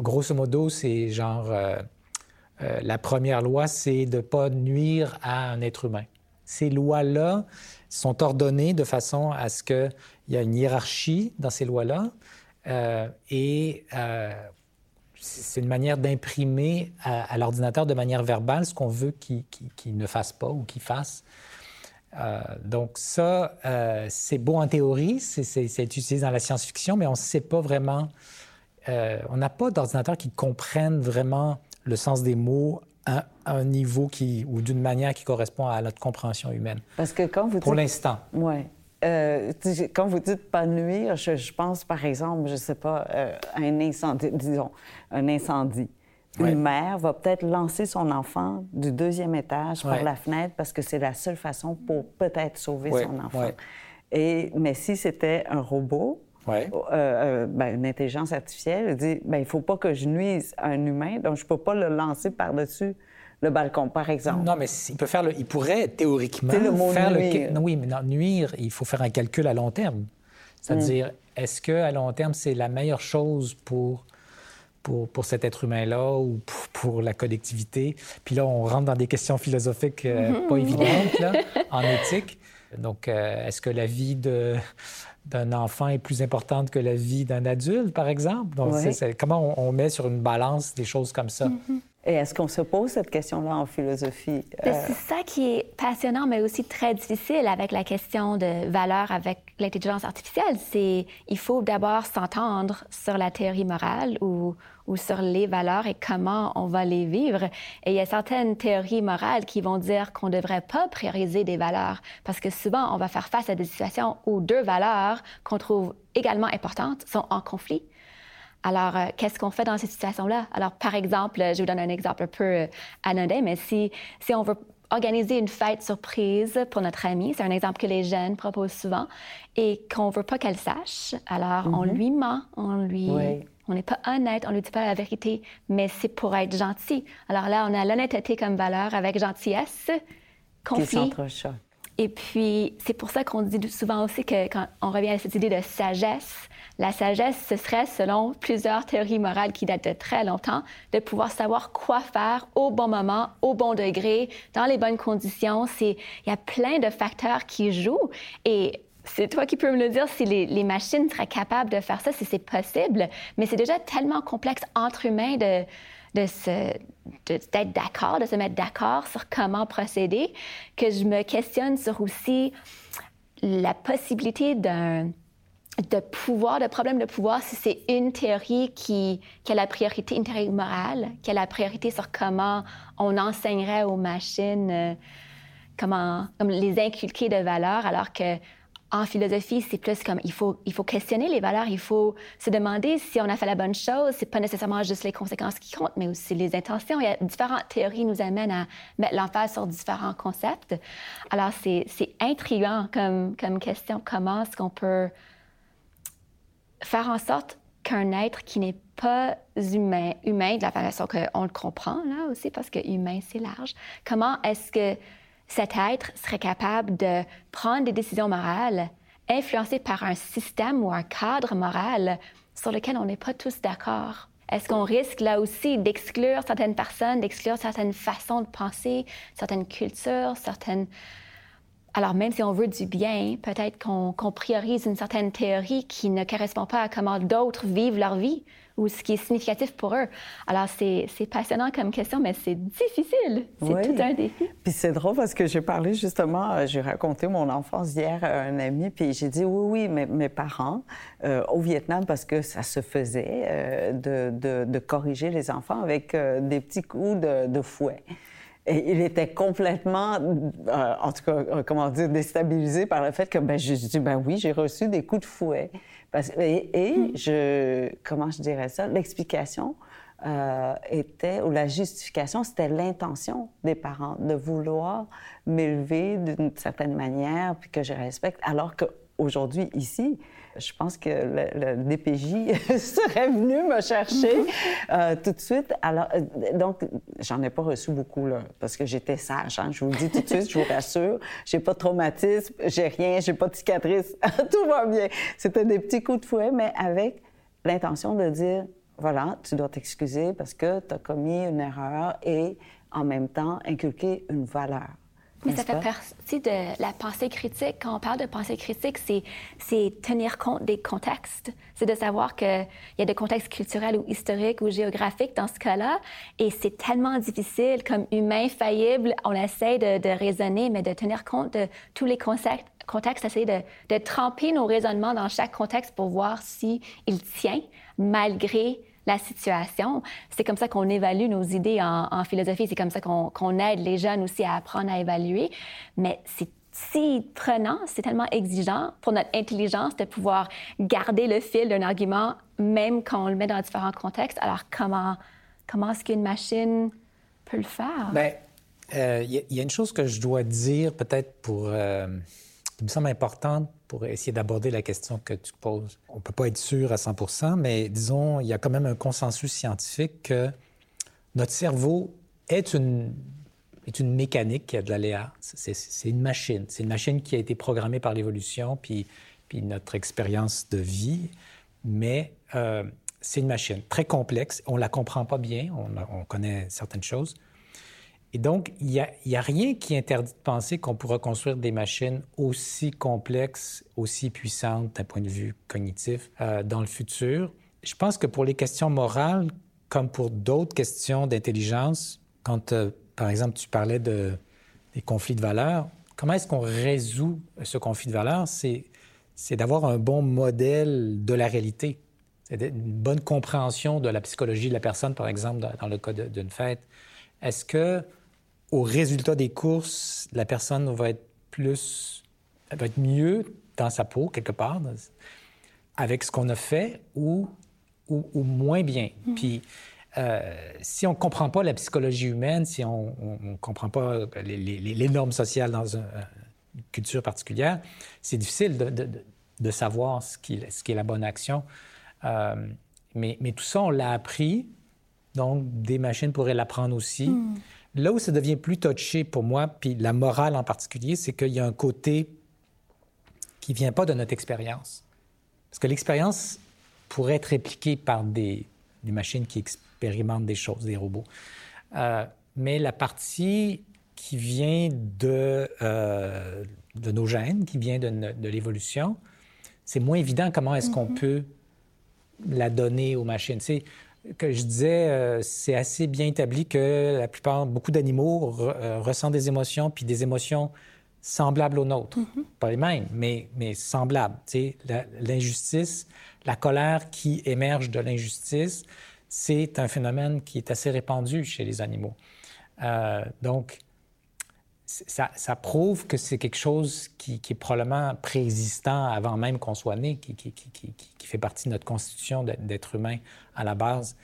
grosso modo, c'est genre... la première loi, c'est de ne pas nuire à un être humain. Ces lois-là sont ordonnées de façon à ce qu'il y ait une hiérarchie dans ces lois-là et c'est une manière d'imprimer à, l'ordinateur de manière verbale ce qu'on veut qu'il ne fasse pas ou qu'il fasse. Euh, donc ça, euh, c'est beau en théorie, c'est utilisé dans la science-fiction, mais on ne sait pas vraiment, euh, on n'a pas d'ordinateur qui comprenne vraiment le sens des mots à, un niveau qui, ou d'une manière qui correspond à notre compréhension humaine. Parce que quand vous Pour l'instant. Oui. quand vous dites pas nuire, je, je, pense par exemple, je ne sais pas, un incendie, disons, un incendie une mère va peut-être lancer son enfant du deuxième étage par la fenêtre parce que c'est la seule façon pour peut-être sauver son enfant. Et, mais si c'était un robot, euh, euh, ben, une intelligence artificielle, elle dit ben, il ne faut pas que je nuise à un humain, donc je ne peux pas le lancer par-dessus le balcon, par exemple. Non, mais il, peut faire il pourrait théoriquement le mot faire nuire. le. oui, mais non, nuire, il faut faire un calcul à long terme. C'est-à-dire, mm. est-ce qu'à long terme, c'est la meilleure chose pour pour, cet être humain-là ou pour, la collectivité. Puis là, on rentre dans des questions philosophiques euh, pas mm-hmm. évidentes là, en éthique. Donc, euh, est-ce que la vie d'un enfant est plus importante que la vie d'un adulte, par exemple? Donc, comment on, met sur une balance des choses comme ça? Mm-hmm. Et est-ce qu'on se pose cette question-là en philosophie? Ben, euh, c'est ça qui est passionnant, mais aussi très difficile avec la question de valeur avec l'intelligence artificielle. C'est il faut d'abord s'entendre sur la théorie morale ou, ou sur les valeurs et comment on va les vivre. Et il y a certaines théories morales qui vont dire qu'on ne devrait pas prioriser des valeurs parce que souvent, on va faire face à des situations où deux valeurs qu'on trouve également importantes sont en conflit. Alors, euh, qu'est-ce qu'on fait dans ces situations-là? Alors, par exemple, je vous donne un exemple un peu euh, anodin, mais si, si on veut organiser une fête surprise pour notre amie, c'est un exemple que les jeunes proposent souvent, et qu'on ne veut pas qu'elle sache, alors on mm-hmm. lui ment, on lui... On n'est pas honnête, on ne lui dit pas la vérité, mais c'est pour être gentil. Alors là, on a l'honnêteté comme valeur avec gentillesse, conflit. Et puis, c'est pour ça qu'on dit souvent aussi que quand on revient à cette idée de sagesse, La sagesse, ce serait, selon plusieurs théories morales qui datent de très longtemps, de pouvoir savoir quoi faire au bon moment, au bon degré, dans les bonnes conditions. Il y a plein de facteurs qui jouent et c'est toi qui peux me le dire si les, machines seraient capables de faire ça, si c'est possible. Mais c'est déjà tellement complexe entre humains de, d'être d'accord, de se mettre d'accord sur comment procéder, que je me questionne sur aussi la possibilité d'un de pouvoir, de problème de pouvoir, si c'est une théorie qui, qui, a la priorité, une théorie morale, qui a la priorité sur comment on enseignerait aux machines, euh, comment comme les inculquer de valeurs, alors que en philosophie, c'est plus comme il faut, il faut questionner les valeurs, il faut se demander si on a fait la bonne chose. C'est pas nécessairement juste les conséquences qui comptent, mais aussi les intentions. Il y a différentes théories qui nous amènent à mettre l'emphase sur différents concepts. Alors, c'est intriguant comme, comme question. Comment est-ce qu'on peut faire en sorte qu'un être qui n'est pas humain, humain de la façon qu'on le comprend, là aussi, parce que humain, c'est large, comment est-ce que cet être serait capable de prendre des décisions morales influencées par un système ou un cadre moral sur lequel on n'est pas tous d'accord? Est-ce qu'on risque là aussi d'exclure certaines personnes, d'exclure certaines façons de penser, certaines cultures, certaines... Alors même si on veut du bien, peut-être qu'on priorise une certaine théorie qui ne correspond pas à comment d'autres vivent leur vie ou ce qui est significatif pour eux. Alors, c'est passionnant comme question, mais c'est difficile. C'est tout un défi. Puis c'est drôle parce que j'ai parlé justement, euh, j'ai raconté mon enfance hier à un ami, puis j'ai dit oui, oui, mes parents, euh, au Vietnam, parce que ça se faisait, euh, de, de, de, corriger les enfants avec des petits coups de, de fouet. Et il était complètement, en tout cas, comment dire, déstabilisé par le fait que, ben, je dis, ben oui, j'ai reçu des coups de fouet et, hmm. je, comment je dirais ça, l'explication euh, était, ou la justification, c'était l'intention des parents de vouloir m'élever d'une certaine manière, puis que je respecte, alors qu'aujourd'hui, ici, je pense que le, DPJ (laughs) serait venu me chercher euh, tout de suite. Alors, euh, donc, j'en ai pas reçu beaucoup, là, parce que j'étais sage. Hein, je vous le dis tout de suite, je vous rassure. J'ai pas de traumatisme, j'ai rien, j'ai pas de cicatrice. (laughs) tout va bien. C'était des petits coups de fouet, mais avec l'intention de dire voilà, tu dois t'excuser parce que tu as commis une erreur et en même temps inculquer une valeur. Mais ça fait partie de la pensée critique. Quand on parle de pensée critique, c'est tenir compte des contextes. C'est de savoir qu'il y a des contextes culturels ou historiques ou géographiques dans ce cas-là. Et c'est tellement difficile, comme humain faillible, on essaie de, de, raisonner, mais de tenir compte de tous les contextes, contextes essayer de, de tremper nos raisonnements dans chaque contexte pour voir s'il tient malgré la situation. C'est comme ça qu'on évalue nos idées en, philosophie. C'est comme ça qu'on aide les jeunes aussi à apprendre à évaluer. Mais c'est si prenant, c'est tellement exigeant pour notre intelligence de pouvoir garder le fil d'un argument, même quand on le met dans différents contextes. Alors, comment, comment est-ce qu'une machine peut le faire? Bien, euh, il y, a une chose que je dois dire, peut-être pour. Euh, qui me semble importante pour essayer d'aborder la question que tu poses. On ne peut pas être sûr à 100% mais disons, il y a quand même un consensus scientifique que notre cerveau est une, est une mécanique qui a de l'aléa. C'est une machine. C'est une machine qui a été programmée par l'évolution, puis, puis notre expérience de vie, mais euh, c'est une machine très complexe. On ne la comprend pas bien, on, on connaît certaines choses. Et donc, il n'y a, rien qui interdit de penser qu'on pourra construire des machines aussi complexes, aussi puissantes d'un point de vue cognitif euh, dans le futur. Je pense que pour les questions morales, comme pour d'autres questions d'intelligence, quand, euh, par exemple, tu parlais de, des conflits de valeurs, comment est-ce qu'on résout ce conflit de valeurs? C'est, d'avoir un bon modèle de la réalité. Une bonne compréhension de la psychologie de la personne, par exemple, dans, dans le cas d'une fête. Est-ce que au résultat des courses, la personne va être plus, va être mieux dans sa peau, quelque part, avec ce qu'on a fait ou, ou, moins bien. Mm. Puis, euh, si on ne comprend pas la psychologie humaine, si on ne comprend pas les, les, normes sociales dans une, culture particulière, c'est difficile de, de, de, savoir ce qui, ce qui est la bonne action. Euh, mais, mais, tout ça, on l'a appris. Donc, des machines pourraient l'apprendre aussi. Mm. Là où ça devient plus touché pour moi, puis la morale en particulier, c'est qu'il y a un côté qui vient pas de notre expérience. Parce que l'expérience pourrait être répliqué par des, des, machines qui expérimentent des choses, des robots. Euh, mais la partie qui vient de, euh, de nos gènes, qui vient de, de l'évolution, c'est moins évident comment est-ce qu'on mm-hmm. peut la donner aux machines. Que je disais, euh, c'est assez bien établi que la plupart, beaucoup d'animaux ressentent des émotions, puis des émotions semblables aux nôtres. Mm-hmm. Pas les mêmes, mais, mais semblables. L'injustice, la colère qui émerge de l'injustice, c'est un phénomène qui est assez répandu chez les animaux. Euh, donc, ça, ça, prouve que c'est quelque chose qui, qui, est probablement préexistant avant même qu'on soit né, qui, qui, qui, fait partie de notre constitution d'être humain à la base.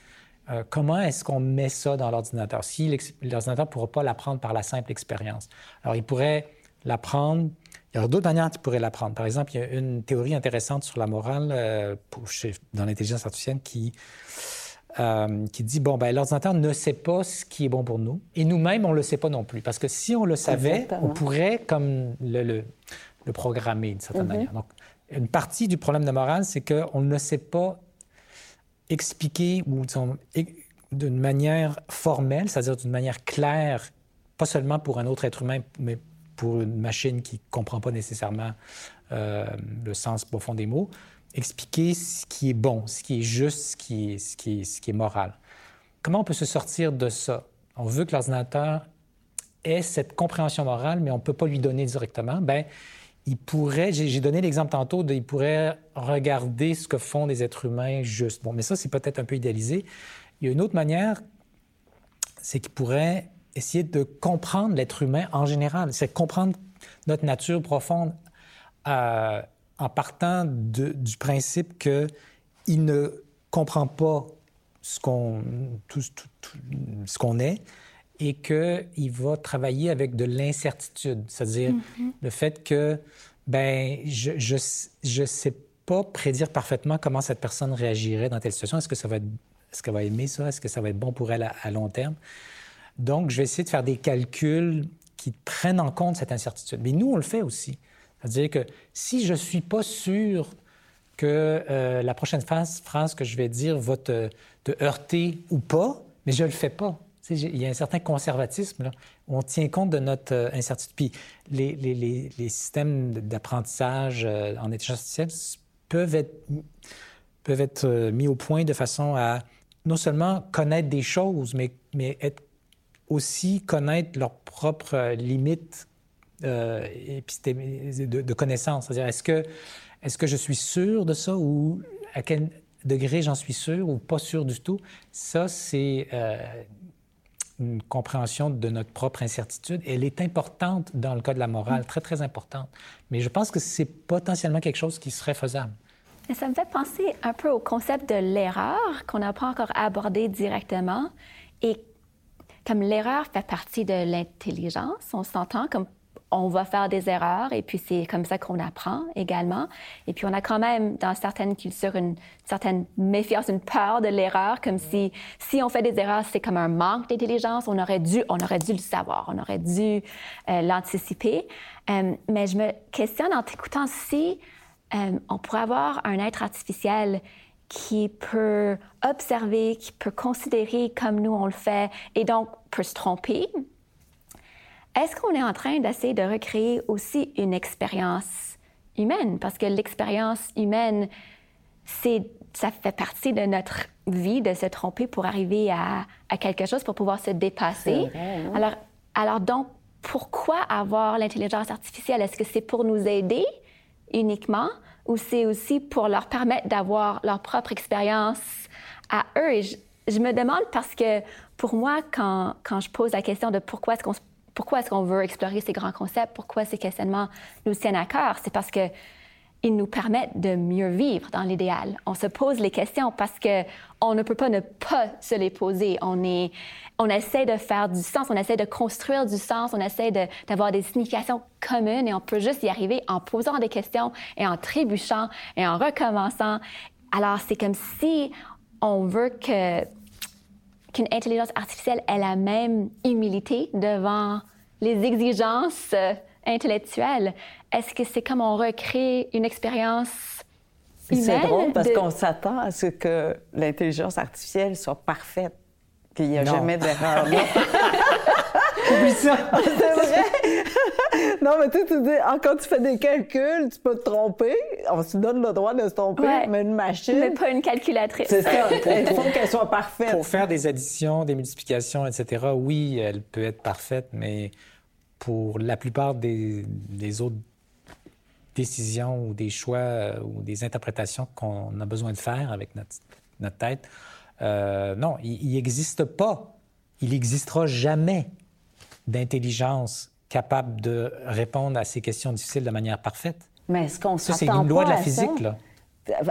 Euh, comment est-ce qu'on met ça dans l'ordinateur? Si l'ordinateur ne pourra pas l'apprendre par la simple expérience. Alors, il pourrait l'apprendre. Il y a d'autres manières qu'il pourrait l'apprendre. Par exemple, il y a une théorie intéressante sur la morale euh, dans l'intelligence artificielle qui euh, qui dit bon, ben, l'ordinateur ne sait pas ce qui est bon pour nous et nous-mêmes, on ne le sait pas non plus. Parce que si on le savait, on pourrait comme le, le, programmer d'une certaine mm-hmm. manière. Donc, une partie du problème de morale, c'est qu'on ne sait pas expliquer ou d'une manière formelle, c'est-à-dire d'une manière claire, pas seulement pour un autre être humain, mais pour une machine qui ne comprend pas nécessairement euh, le sens profond des mots, expliquer ce qui est bon, ce qui est juste, ce qui est, ce qui est, moral. Comment on peut se sortir de ça? On veut que l'ordinateur ait cette compréhension morale, mais on ne peut pas lui donner directement. Bien, il pourrait, j'ai donné l'exemple tantôt, de, il pourrait regarder ce que font les êtres humains juste. Bon, mais ça, c'est peut-être un peu idéalisé. Il y a une autre manière, c'est qu'il pourrait essayer de comprendre l'être humain en général, c'est comprendre notre nature profonde. Euh, en partant du principe qu'il ne comprend pas ce qu'on ce qu'on est et qu'il va travailler avec de l'incertitude, c'est-à-dire mm-hmm. le fait que ben je je je sais pas prédire parfaitement comment cette personne réagirait dans telle situation. Est-ce que ça va être est-ce qu'elle va aimer ça? Est-ce que ça va être bon pour elle à, long terme? Donc je vais essayer de faire des calculs qui prennent en compte cette incertitude. Mais nous on le fait aussi. C'est-à-dire que si je ne suis pas sûr que euh, la prochaine phrase, que je vais dire va te, heurter ou pas, mais je ne le fais pas. Il y a un certain conservatisme. Là, on tient compte de notre euh, incertitude. Puis les, les, les, systèmes d'apprentissage euh, en intelligence artificielle peuvent être, peuvent être mis au point de façon à non seulement connaître des choses, mais, mais être aussi connaître leurs propres limites euh, de, de connaissances. C'est-à-dire, est-ce que, est que je suis sûr de ça ou à quel degré j'en suis sûr ou pas sûr du tout? Ça, c'est euh, une compréhension de notre propre incertitude. Elle est importante dans le cas de la morale, mm. très, très importante. Mais je pense que c'est potentiellement quelque chose qui serait faisable. Ça me fait penser un peu au concept de l'erreur qu'on n'a pas encore abordé directement. Et comme l'erreur fait partie de l'intelligence, on s'entend comme on va faire des erreurs et puis c'est comme ça qu'on apprend également. Et puis on a quand même dans certaines cultures une certaine méfiance, une peur de l'erreur, comme si si on fait des erreurs, c'est comme un manque d'intelligence. On aurait dû, on aurait dû le savoir, on aurait dû euh, l'anticiper. Euh, mais je me questionne en t'écoutant si euh, on pourrait avoir un être artificiel qui peut observer, qui peut considérer comme nous on le fait et donc peut se tromper, est-ce qu'on est en train d'essayer de recréer aussi une expérience humaine? Parce que l'expérience humaine, c'est, ça fait partie de notre vie de se tromper pour arriver à, quelque chose, pour pouvoir se dépasser. Hein? Alors, alors donc, pourquoi avoir l'intelligence artificielle? Est-ce que c'est pour nous aider uniquement ou c'est aussi pour leur permettre d'avoir leur propre expérience à eux? Et je, je, me demande parce que pour moi, quand, quand je pose la question de pourquoi est-ce qu'on se pourquoi est-ce qu'on veut explorer ces grands concepts? Pourquoi ces questionnements nous tiennent à cœur? C'est parce que ils nous permettent de mieux vivre dans l'idéal. On se pose les questions parce que on ne peut pas ne pas se les poser. On est, on essaie de faire du sens, on essaie de construire du sens, on essaie d'avoir des significations communes et on peut juste y arriver en posant des questions et en trébuchant et en recommençant. Alors c'est comme si on veut que qu'une intelligence artificielle ait la même humilité devant les exigences euh, intellectuelles? Est-ce que c'est comme on recrée une expérience humaine. C'est drôle parce de- qu'on s'attend à ce que l'intelligence artificielle soit parfaite, qu'il n'y a Non. jamais d'erreur. (laughs) non? Oublie ça! (laughs) C'est vrai! non, mais tu sais, tu dis, ah, quand tu fais des calculs, tu peux te tromper. On se donne le droit de se tromper, Ouais. mais une machine, Mais pas une calculatrice. c'est ça. Il faut qu'elle soit parfaite. Pour faire des additions, des multiplications, etc., oui, elle peut être parfaite, mais pour la plupart des, des autres décisions ou des choix euh, ou des interprétations qu'on a besoin de faire avec notre, notre tête, euh, non, il n'existe pas, il n'existera jamais d'intelligence capable de répondre à ces questions difficiles de manière parfaite? Mais est-ce qu'on Ça, s'attend c'est une loi pas de la physique, ça? là.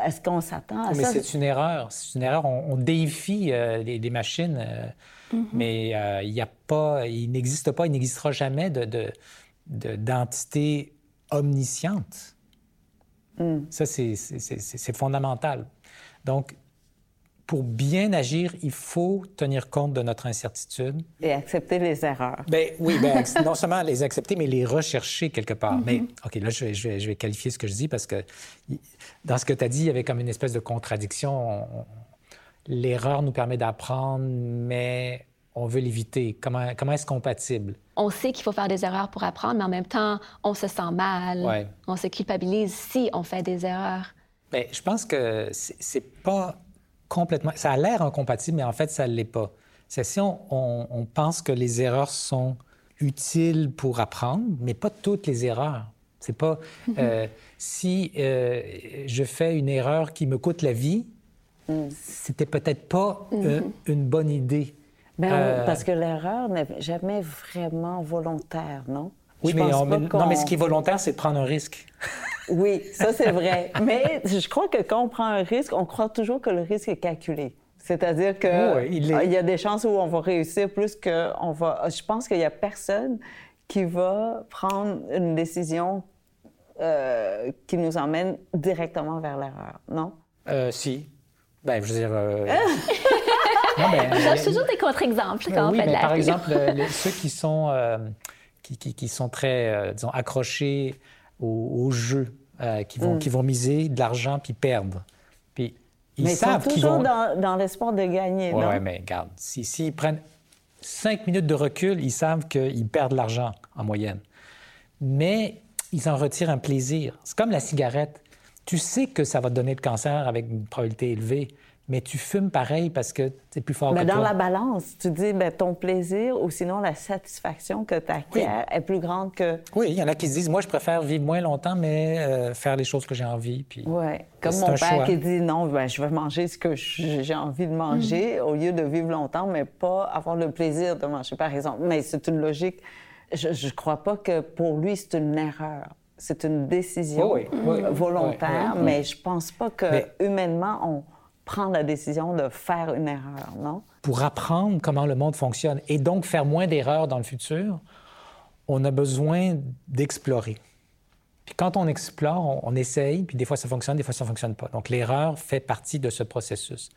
Est-ce qu'on s'attend à Mais ça? c'est une erreur. C'est une erreur. On, on déifie euh, les, les machines, euh, Mm-hmm. mais euh, il y a pas, il n'existe pas, il n'existera jamais de, de- de- d'entité omnisciente. Mm. Ça, c'est fondamental. Donc, pour bien agir, il faut tenir compte de notre incertitude. Et accepter les erreurs. Ben oui, ben, (laughs) non seulement les accepter, mais les rechercher quelque part. Mais Mm-hmm. OK, là, je vais, je vais- je vais qualifier ce que je dis parce que dans ce que tu as dit, il y avait comme une espèce de contradiction. On- on- L'erreur nous permet d'apprendre, mais on veut l'éviter. Comment, comment est-ce compatible? On sait qu'il faut faire des erreurs pour apprendre, mais en même temps, on se sent mal. Ouais. On se culpabilise si on fait des erreurs. Bien, je pense que c'est pas complètement. Ça a l'air incompatible, mais en fait, ça ne l'est pas. C'est si on, on- on pense que les erreurs sont utiles pour apprendre, mais pas toutes les erreurs. C'est pas. euh, si euh, je fais une erreur qui me coûte la vie, c'était peut-être pas euh, une bonne idée. Ben, Euh, Parce que l'erreur n'est jamais vraiment volontaire, non? Oui, mais, on- non, mais ce qui est volontaire, c'est de prendre un risque. Oui, ça c'est vrai. Mais je crois que quand on prend un risque, on croit toujours que le risque est calculé. C'est-à-dire que Oui, il est- euh, il y a des chances où on va réussir plus que on va. Je pense qu'il y a personne qui va prendre une décision euh, qui nous emmène directement vers l'erreur, non? Euh, si. Ben, je veux dire. euh, (laughs) non, ben, Je il y a- cherche toujours des contre-exemples quand on fait de mais la par exemple, euh, (laughs) les- ceux qui sont, euh, qui, qui- qui sont très, euh, disons, accrochés au, au jeu, euh, qui, vont, qui vont miser de l'argent puis perdre. Puis ils Mais savent qu'ils toujours vont. dans, dans l'espoir de gagner, ouais, mais regarde, s'ils si, prennent cinq minutes de recul, ils savent qu'ils perdent de l'argent en moyenne. Mais ils en retirent un plaisir. C'est comme la cigarette. Tu sais que ça va te donner le cancer avec une probabilité élevée, mais tu fumes pareil parce que c'est plus fort Mais que dans toi. la balance, tu dis ben, ton plaisir ou sinon la satisfaction que tu acquiers est plus grande que. Oui, il y en a qui se disent, moi, je préfère vivre moins longtemps, mais euh, faire les choses que j'ai envie. Puis... Oui. Comme mon père choix. qui dit non, ben, je vais manger ce que j'ai envie de manger au lieu de vivre longtemps, mais pas avoir le plaisir de manger, par exemple. Mais c'est une logique. Je ne crois pas que pour lui, c'est une erreur. C'est une décision Oui, oui, oui. volontaire, Oui, oui, oui. mais je pense pas que Mais- humainement, on prend la décision de faire une erreur, non? Pour apprendre comment le monde fonctionne et donc faire moins d'erreurs dans le futur, on a besoin d'explorer. Puis quand on explore, on, on essaye, puis des fois ça fonctionne, des fois ça ne fonctionne pas. Donc l'erreur fait partie de ce processus.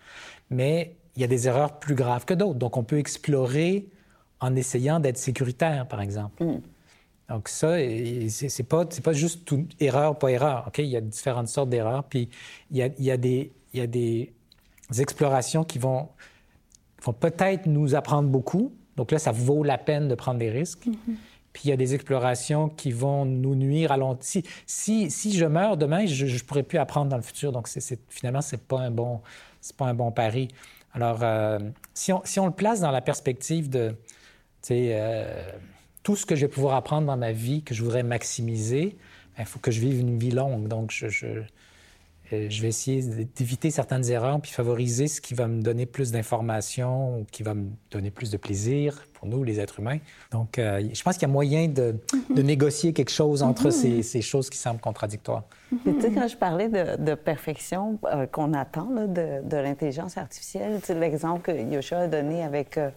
Mais il y a des erreurs plus graves que d'autres. Donc on peut explorer en essayant d'être sécuritaire, par exemple. Donc ça, c'est pas, c'est pas juste tout, erreur, pas erreur. OK? Il y a différentes sortes d'erreurs. Puis il y a, il y a des, il y a des explorations qui vont, vont peut-être nous apprendre beaucoup. Donc là, ça vaut la peine de prendre des risques. Puis il y a des explorations qui vont nous nuire à long Si, si, si je meurs demain, je ne pourrai plus apprendre dans le futur. Donc finalement, ce n'est pas, un bon- pas un bon pari. Alors, euh, si, on, si on le place dans la perspective de, euh, tout ce que je vais pouvoir apprendre dans ma vie, que je voudrais maximiser, il faut que je vive une vie longue. Donc, je, je, je vais essayer d'éviter certaines erreurs puis favoriser ce qui va me donner plus d'informations ou qui va me donner plus de plaisir pour nous, les êtres humains. Donc, euh, je pense qu'il y a moyen de, de négocier quelque chose entre ces, ces choses qui semblent contradictoires. Puis, tu sais, quand je parlais de, de perfection euh, qu'on attend là, de, de l'intelligence artificielle, tu sais, l'exemple que Yosha a donné avec euh,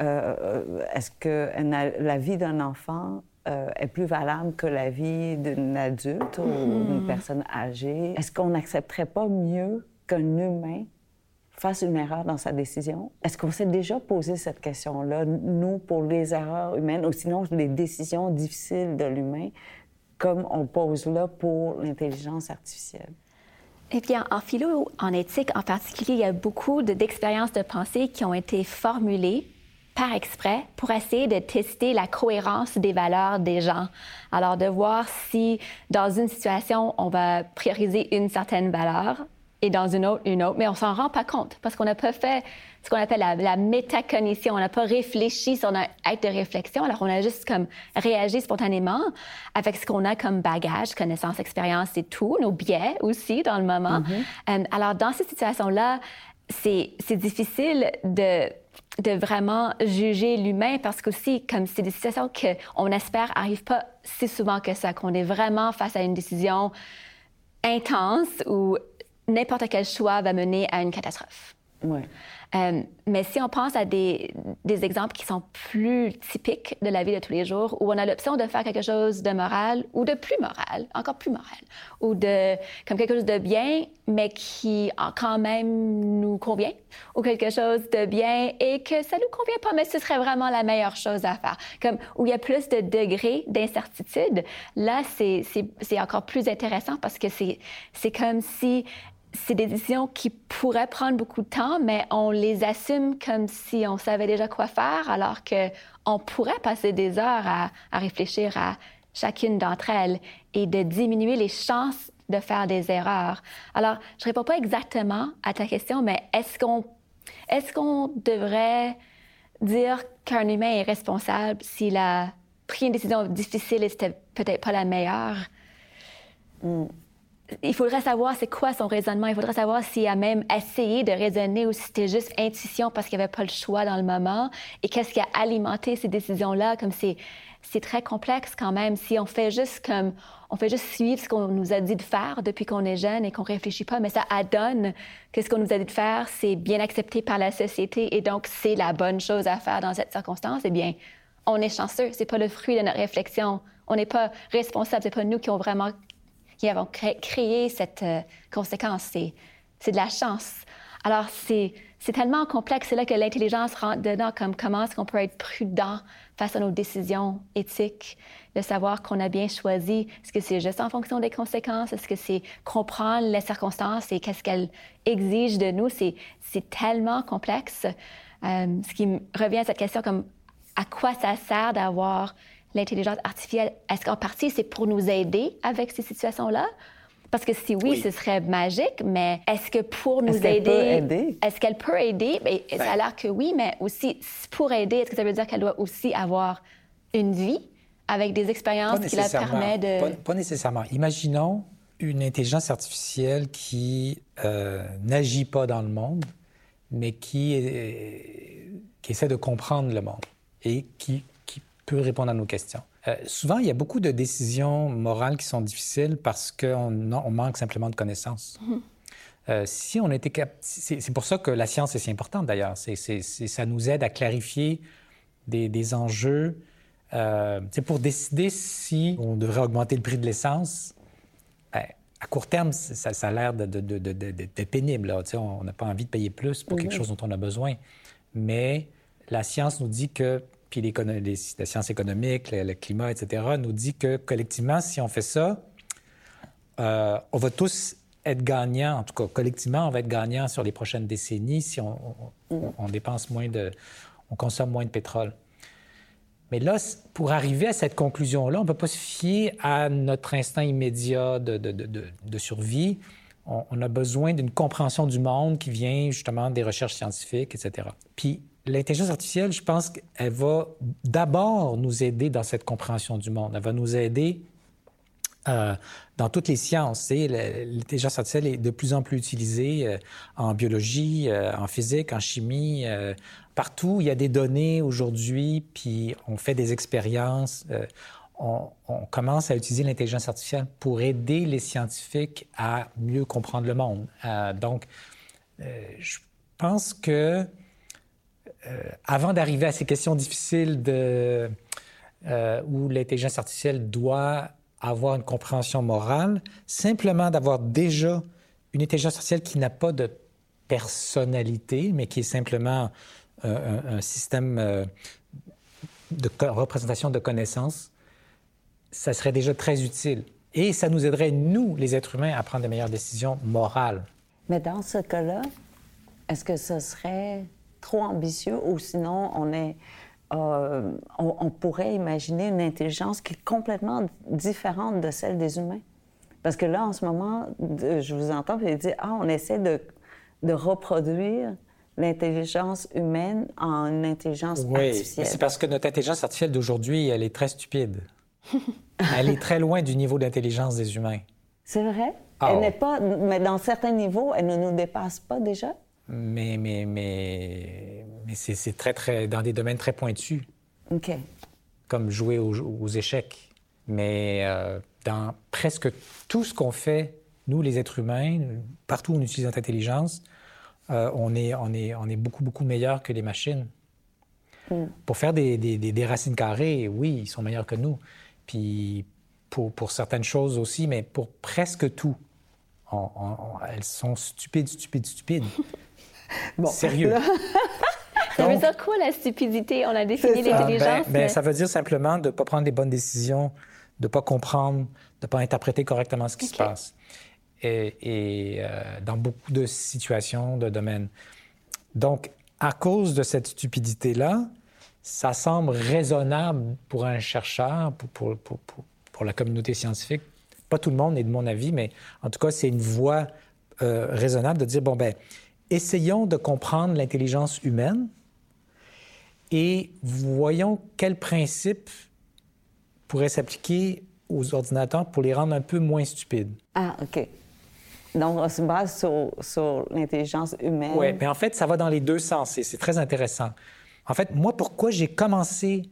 euh, est-ce que la vie d'un enfant euh, est plus valable que la vie d'une adulte ou d'une personne âgée? Est-ce qu'on n'accepterait pas mieux qu'un humain fasse une erreur dans sa décision? Est-ce qu'on s'est déjà posé cette question-là, nous, pour les erreurs humaines, ou sinon les décisions difficiles de l'humain, comme on pose là pour l'intelligence artificielle? Eh bien, en philo, en éthique en particulier, il y a beaucoup d'expériences de pensée qui ont été formulées par exprès pour essayer de tester la cohérence des valeurs des gens. Alors, de voir si dans une situation, on va prioriser une certaine valeur et dans une autre, une autre, mais on s'en rend pas compte parce qu'on n'a pas fait ce qu'on appelle la, métacognition. On n'a pas réfléchi sur notre acte de réflexion. Alors, on a juste comme réagi spontanément avec ce qu'on a comme bagage, connaissances, expériences et tout, nos biais aussi dans le moment. Mm-hmm. Euh, alors, dans ces situations-là, c'est difficile de de vraiment juger l'humain parce qu'aussi, comme c'est des situations qu'on espère arrivent pas si souvent que ça, qu'on est vraiment face à une décision intense où n'importe quel choix va mener à une catastrophe. Euh, mais si on pense à des, exemples qui sont plus typiques de la vie de tous les jours, où on a l'option de faire quelque chose de moral ou de plus moral, encore plus moral, ou de comme quelque chose de bien, mais qui quand même nous convient, ou quelque chose de bien et que ça nous convient pas, mais ce serait vraiment la meilleure chose à faire. Comme où il y a plus de degrés d'incertitude, là c'est encore plus intéressant parce que c'est comme si c'est des décisions qui pourraient prendre beaucoup de temps, mais on les assume comme si on savait déjà quoi faire, alors qu'on pourrait passer des heures à, réfléchir à chacune d'entre elles et de diminuer les chances de faire des erreurs. Alors, je réponds pas exactement à ta question, mais est-ce qu'on est-ce devrait dire qu'un humain est responsable s'il a pris une décision difficile et c'était peut-être pas la meilleure? Hmm il faudrait savoir c'est quoi son raisonnement. Il faudrait savoir s'il a même essayé de raisonner ou si c'était juste intuition parce qu'il n'y avait pas le choix dans le moment. Et qu'est-ce qui a alimenté ces décisions-là? Comme c'est, c'est très complexe quand même. Si on fait juste comme, on fait juste suivre ce qu'on nous a dit de faire depuis qu'on est jeune et qu'on réfléchit pas, mais ça adonne que ce qu'on nous a dit de faire, c'est bien accepté par la société et donc c'est la bonne chose à faire dans cette circonstance. Eh bien, on est chanceux. C'est pas le fruit de notre réflexion. On n'est pas responsable. C'est pas nous qui ont vraiment qui avons créé cette euh, conséquence. C'est de la chance. Alors, c'est tellement complexe. C'est là que l'intelligence rentre dedans, comme comment est-ce qu'on peut être prudent face à nos décisions éthiques, de savoir qu'on a bien choisi. Est-ce que c'est juste en fonction des conséquences? Est-ce que c'est comprendre les circonstances et qu'est-ce qu'elles exigent de nous? C'est tellement complexe. Euh, ce qui revient à cette question comme à quoi ça sert d'avoir l'intelligence artificielle, est-ce qu'en partie, c'est pour nous aider avec ces situations-là? Parce que si oui, ce serait magique, mais est-ce que pour nous aider, est-ce qu'elle peut aider? Bien, Ça a l'air que oui, mais aussi pour aider, est-ce que ça veut dire qu'elle doit aussi avoir une vie avec des expériences qui la permettent de... Pas, nécessairement. Imaginons une intelligence artificielle qui euh, n'agit pas dans le monde, mais qui, qui essaie de comprendre le monde et qui peut répondre à nos questions. Euh, souvent, il y a beaucoup de décisions morales qui sont difficiles parce qu'on on manque simplement de connaissances. Mhm. Euh, si on était cap... c'est pour ça que la science est si importante d'ailleurs. Ça nous aide à clarifier des, des enjeux. Euh, pour décider si on devrait augmenter le prix de l'essence, ben, à court terme, ça, ça a l'air de, de, de, de, pénible. Là. On n'a pas envie de payer plus pour quelque chose dont on a besoin. Mais la science nous dit que puis les, les, sciences économiques, le, climat, etc., nous dit que collectivement, si on fait ça, euh, on va tous être gagnants, en tout cas collectivement, on va être gagnants sur les prochaines décennies si on, dépense moins de, on consomme moins de pétrole. Mais là, pour arriver à cette conclusion-là, on ne peut pas se fier à notre instinct immédiat de survie. On, on, a besoin d'une compréhension du monde qui vient justement des recherches scientifiques, etc. Puis l'intelligence artificielle, je pense qu'elle va d'abord nous aider dans cette compréhension du monde. Elle va nous aider euh, dans toutes les sciences. L'intelligence artificielle est de plus en plus utilisée euh, en biologie, euh, en physique, en chimie. partout, il y a des données aujourd'hui, puis on fait des expériences. On, commence à utiliser l'intelligence artificielle pour aider les scientifiques à mieux comprendre le monde. donc, je pense que avant d'arriver à ces questions difficiles de, euh, où l'intelligence artificielle doit avoir une compréhension morale, simplement d'avoir déjà une intelligence artificielle qui n'a pas de personnalité, mais qui est simplement euh, un, système de représentation de connaissances, ça serait déjà très utile. Et ça nous aiderait, nous, les êtres humains, à prendre des meilleures décisions morales. Mais dans ce cas-là, est-ce que ce serait trop ambitieux ou sinon on est... Euh, on, pourrait imaginer une intelligence qui est complètement différente de celle des humains. Parce que là, en ce moment, je vous entends et dire, ah, on essaie de, de reproduire l'intelligence humaine en une intelligence oui, artificielle. c'est parce que notre intelligence artificielle d'aujourd'hui, elle est très stupide. (laughs) elle est très loin du niveau d'intelligence des humains. C'est vrai? Elle oh. n'est pas... Mais dans certains niveaux, elle ne nous dépasse pas déjà? Mais, mais, mais, mais c'est très, très... dans des domaines très pointus. OK. Comme jouer aux, échecs. Mais euh, dans presque tout ce qu'on fait, nous, les êtres humains, partout où on utilise notre intelligence, euh, on, est, on, est, on est beaucoup, beaucoup meilleur que les machines. Mm. Pour faire des, des, des, racines carrées, oui, ils sont meilleurs que nous. Puis pour, pour certaines choses aussi, mais pour presque tout, elles sont stupides, stupides, stupides. (laughs) bon, Sérieux. (laughs) ça veut dire quoi la stupidité? On a défini l'intelligence. Ben, ben, Ça veut dire simplement de ne pas prendre les bonnes décisions, de ne pas comprendre, de ne pas interpréter correctement ce qui se passe et, euh, dans beaucoup de situations, de domaines. Donc, à cause de cette stupidité-là, ça semble raisonnable pour un chercheur, pour, pour, pour, pour, la communauté scientifique. Pas tout le monde est de mon avis, mais en tout cas, c'est une voie euh, raisonnable de dire, bon, ben, essayons de comprendre l'intelligence humaine et voyons quels principes pourraient s'appliquer aux ordinateurs pour les rendre un peu moins stupides. Ah, OK. Donc, on se base sur, l'intelligence humaine. Oui, mais en fait, ça va dans les deux sens et c'est très intéressant. En fait, moi, pourquoi j'ai commencé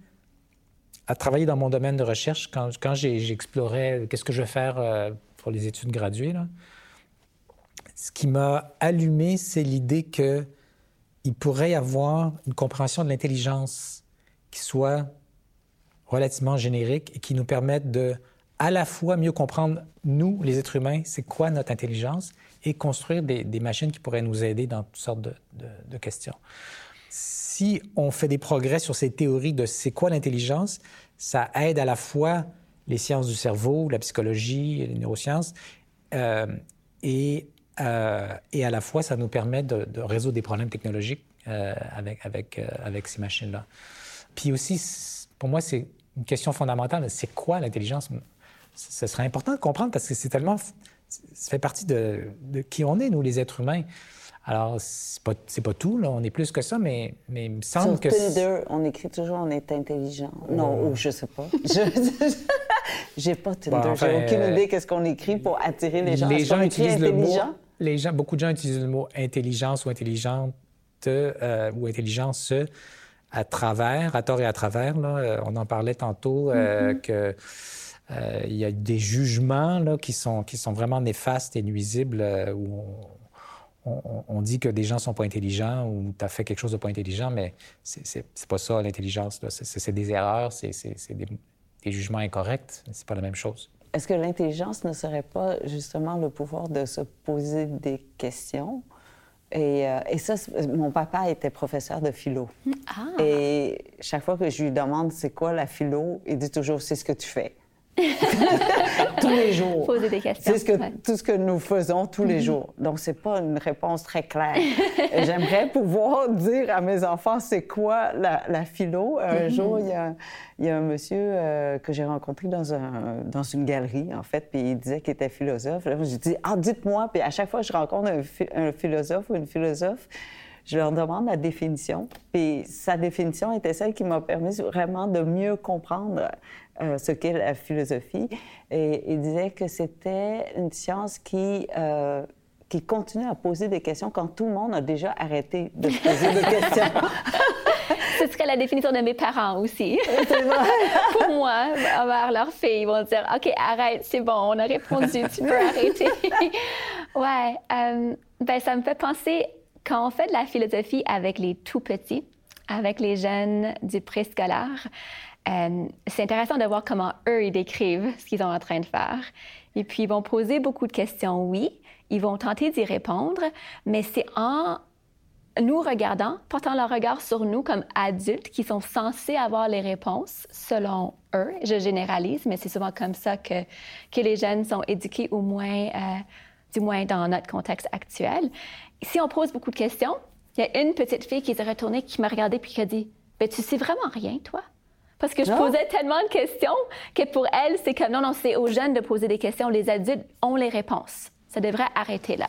à travailler dans mon domaine de recherche quand, j'explorais qu'est-ce que je vais faire euh, pour les études graduées, ce qui m'a allumé, c'est l'idée qu'il pourrait y avoir une compréhension de l'intelligence qui soit relativement générique et qui nous permette de à la fois mieux comprendre, nous, les êtres humains, c'est quoi notre intelligence et construire des, machines qui pourraient nous aider dans toutes sortes de, questions. Si on fait des progrès sur ces théories de c'est quoi l'intelligence, ça aide à la fois les sciences du cerveau, la psychologie, les neurosciences, euh, et, euh, et à la fois ça nous permet de, résoudre des problèmes technologiques euh, avec, avec, avec ces machines-là. Puis aussi, pour moi, c'est une question fondamentale, c'est quoi l'intelligence? ce serait important de comprendre parce que c'est tellement. Ça fait partie de, qui on est, nous, les êtres humains. Alors, c'est pas, pas tout, là. On est plus que ça, mais, mais il me semble que. Sur Tinder, on écrit toujours on est intelligent. Non, ou je sais pas. Je... (laughs) J'ai pas Tinder. J'ai aucune euh, idée qu'est-ce qu'on écrit pour attirer les gens. Les gens utilisent le mot. Les gens, beaucoup de gens utilisent le mot intelligence ou intelligente euh, ou intelligence à travers, à tort et à travers. Là. Euh, on en parlait tantôt mm-hmm. que euh, il y a des jugements là, qui, sont, qui sont vraiment néfastes et nuisibles euh, où on, dit que des gens sont pas intelligents ou tu as fait quelque chose de pas intelligent, mais c'est pas ça l'intelligence. C'est des erreurs, c'est des, des, jugements incorrects. C'est pas la même chose. Est-ce que l'intelligence ne serait pas justement le pouvoir de se poser des questions? Et, euh, et, ça, mon papa était professeur de philo. Ah. Et chaque fois que je lui demande c'est quoi la philo, il dit toujours c'est ce que tu fais. (laughs) tous les jours. Poser des questions. C'est ce que, tout ce que nous faisons tous les mhm. jours. Donc, c'est pas une réponse très claire. J'aimerais pouvoir dire à mes enfants c'est quoi la, philo? Un mhm. jour, il y, a, il y, a, un monsieur euh, que j'ai rencontré dans, un, dans une galerie, en fait, puis il disait qu'il était philosophe. J'ai dit, ah, dites-moi. Puis à chaque fois que je rencontre un, un philosophe ou une philosophe, je leur demande la définition. Puis sa définition était celle qui m'a permis vraiment de mieux comprendre euh, ce qu'est la philosophie. Et il disait que c'était une science qui, euh, qui continue à poser des questions quand tout le monde a déjà arrêté de poser des questions. (laughs) Ce serait la définition de mes parents aussi. (laughs) Pour moi, avoir leur fille, ils vont dire OK, arrête, c'est bon, on a répondu, tu peux arrêter. (laughs) ouais, euh, ben, ça me fait penser quand on fait de la philosophie avec les tout petits, avec les jeunes du préscolaire, euh, c'est intéressant de voir comment eux, ils décrivent ce qu'ils sont en train de faire. Et puis, ils vont poser beaucoup de questions, oui. Ils vont tenter d'y répondre, mais c'est en nous regardant, portant leur regard sur nous comme adultes qui sont censés avoir les réponses selon eux. Je généralise, mais c'est souvent comme ça que, que les jeunes sont éduqués, au moins, euh, du moins dans notre contexte actuel. Si on pose beaucoup de questions, il y a une petite fille qui s'est retournée, qui m'a regardée puis qui a dit ben, Tu sais vraiment rien, toi Parce que je posais tellement de questions que pour elle, c'est comme non, non, c'est aux jeunes de poser des questions. Les adultes ont les réponses. Ça devrait arrêter là.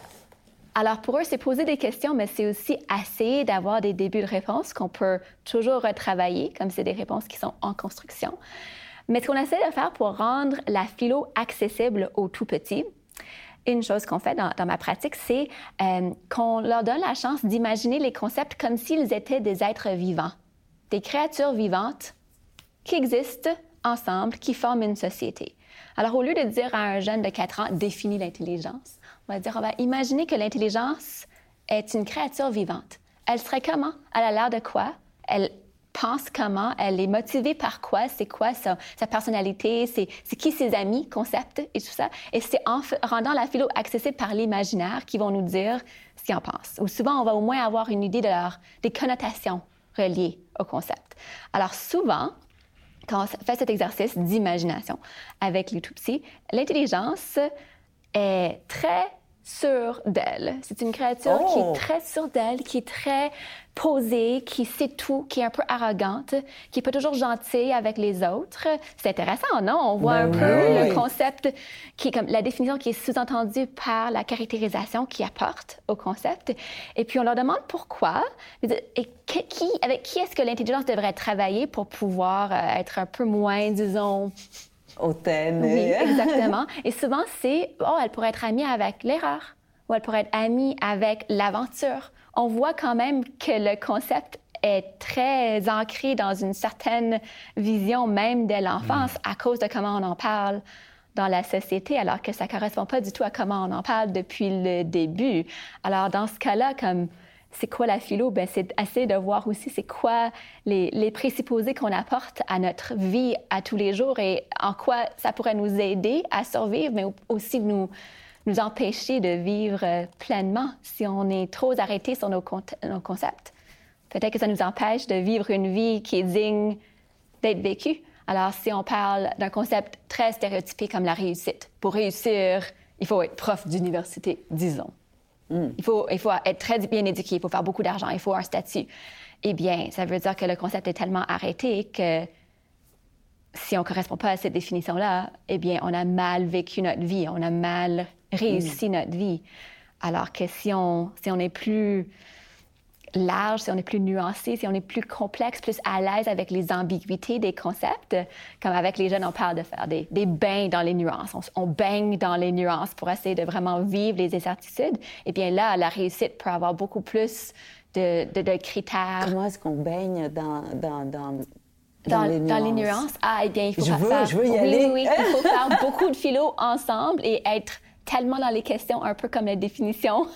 Alors pour eux, c'est poser des questions, mais c'est aussi essayer d'avoir des débuts de réponses qu'on peut toujours retravailler, comme c'est des réponses qui sont en construction. Mais ce qu'on essaie de faire pour rendre la philo accessible aux tout petits, une chose qu'on fait dans, ma pratique, c'est euh, qu'on leur donne la chance d'imaginer les concepts comme s'ils étaient des êtres vivants, des créatures vivantes qui existent ensemble, qui forment une société. Alors, au lieu de dire à un jeune de 4 ans, définis l'intelligence, on va dire, on va imaginer que l'intelligence est une créature vivante. Elle serait comment? Elle a l'air de quoi? Elle pense comment? Elle est motivée par quoi? C'est quoi sa, personnalité? C'est, qui ses amis, concepts et tout ça? Et c'est en rendant la philo accessible par l'imaginaire qu'ils vont nous dire ce qu'ils en pensent. Ou souvent, on va au moins avoir une idée de leur, des connotations reliées au concept. Alors souvent, quand on fait cet exercice d'imagination avec les tout-petits, l'intelligence est très sûre d'elle. C'est une créature qui est oh! très sûre d'elle, qui est très posée, qui sait tout, qui est un peu arrogante, qui est pas toujours gentille avec les autres. C'est intéressant, non? On voit ben un peu le concept, qui est comme la définition qui est sous-entendue par la caractérisation qu'il apporte au concept. Et puis on leur demande pourquoi. Et qui, avec qui est-ce que l'intelligence devrait travailler pour pouvoir euh, être un peu moins, disons, hautaine. Oui, (laughs) exactement. Et souvent, c'est, oh, elle pourrait être amie avec l'erreur ou elle pourrait être amie avec l'aventure. On voit quand même que le concept est très ancré dans une certaine vision même de l'enfance mm. à cause de comment on en parle dans la société, alors que ça correspond pas du tout à comment on en parle depuis le début. Alors, dans ce cas-là, comme c'est quoi la philo? Ben, c'est essayer de voir aussi c'est quoi les, les présupposés qu'on apporte à notre vie à tous les jours et en quoi ça pourrait nous aider à survivre, mais aussi nous, nous empêcher de vivre euh, pleinement si on est trop arrêté sur nos, nos concepts. Peut-être que ça nous empêche de vivre une vie qui est digne d'être vécue. Alors, si on parle d'un concept très stéréotypé comme la réussite, pour réussir, il faut être prof d'université, disons. Mm. Il, faut, il faut être très bien éduqué, il faut faire beaucoup d'argent, il faut un statut. Eh bien, ça veut dire que le concept est tellement arrêté que si on ne correspond pas à cette définition-là, eh bien, on a mal vécu notre vie, on a mal réussi mm. notre vie. Alors que si on, si on est plus large, si on est plus nuancé, si on est plus complexe, plus à l'aise avec les ambiguïtés des concepts. Comme avec les jeunes, on parle de faire des, des bains dans les nuances. On, baigne dans les nuances pour essayer de vraiment vivre les incertitudes. Et bien là, la réussite peut avoir beaucoup plus de, de, critères. Comment est-ce qu'on baigne dans, dans, dans... Dans, les dans, les nuances? Ah, eh bien, il faut je veux, faire... Je veux y aller. Oui, oui, il faut (laughs) faire beaucoup de philo ensemble et être tellement dans les questions, un peu comme la définition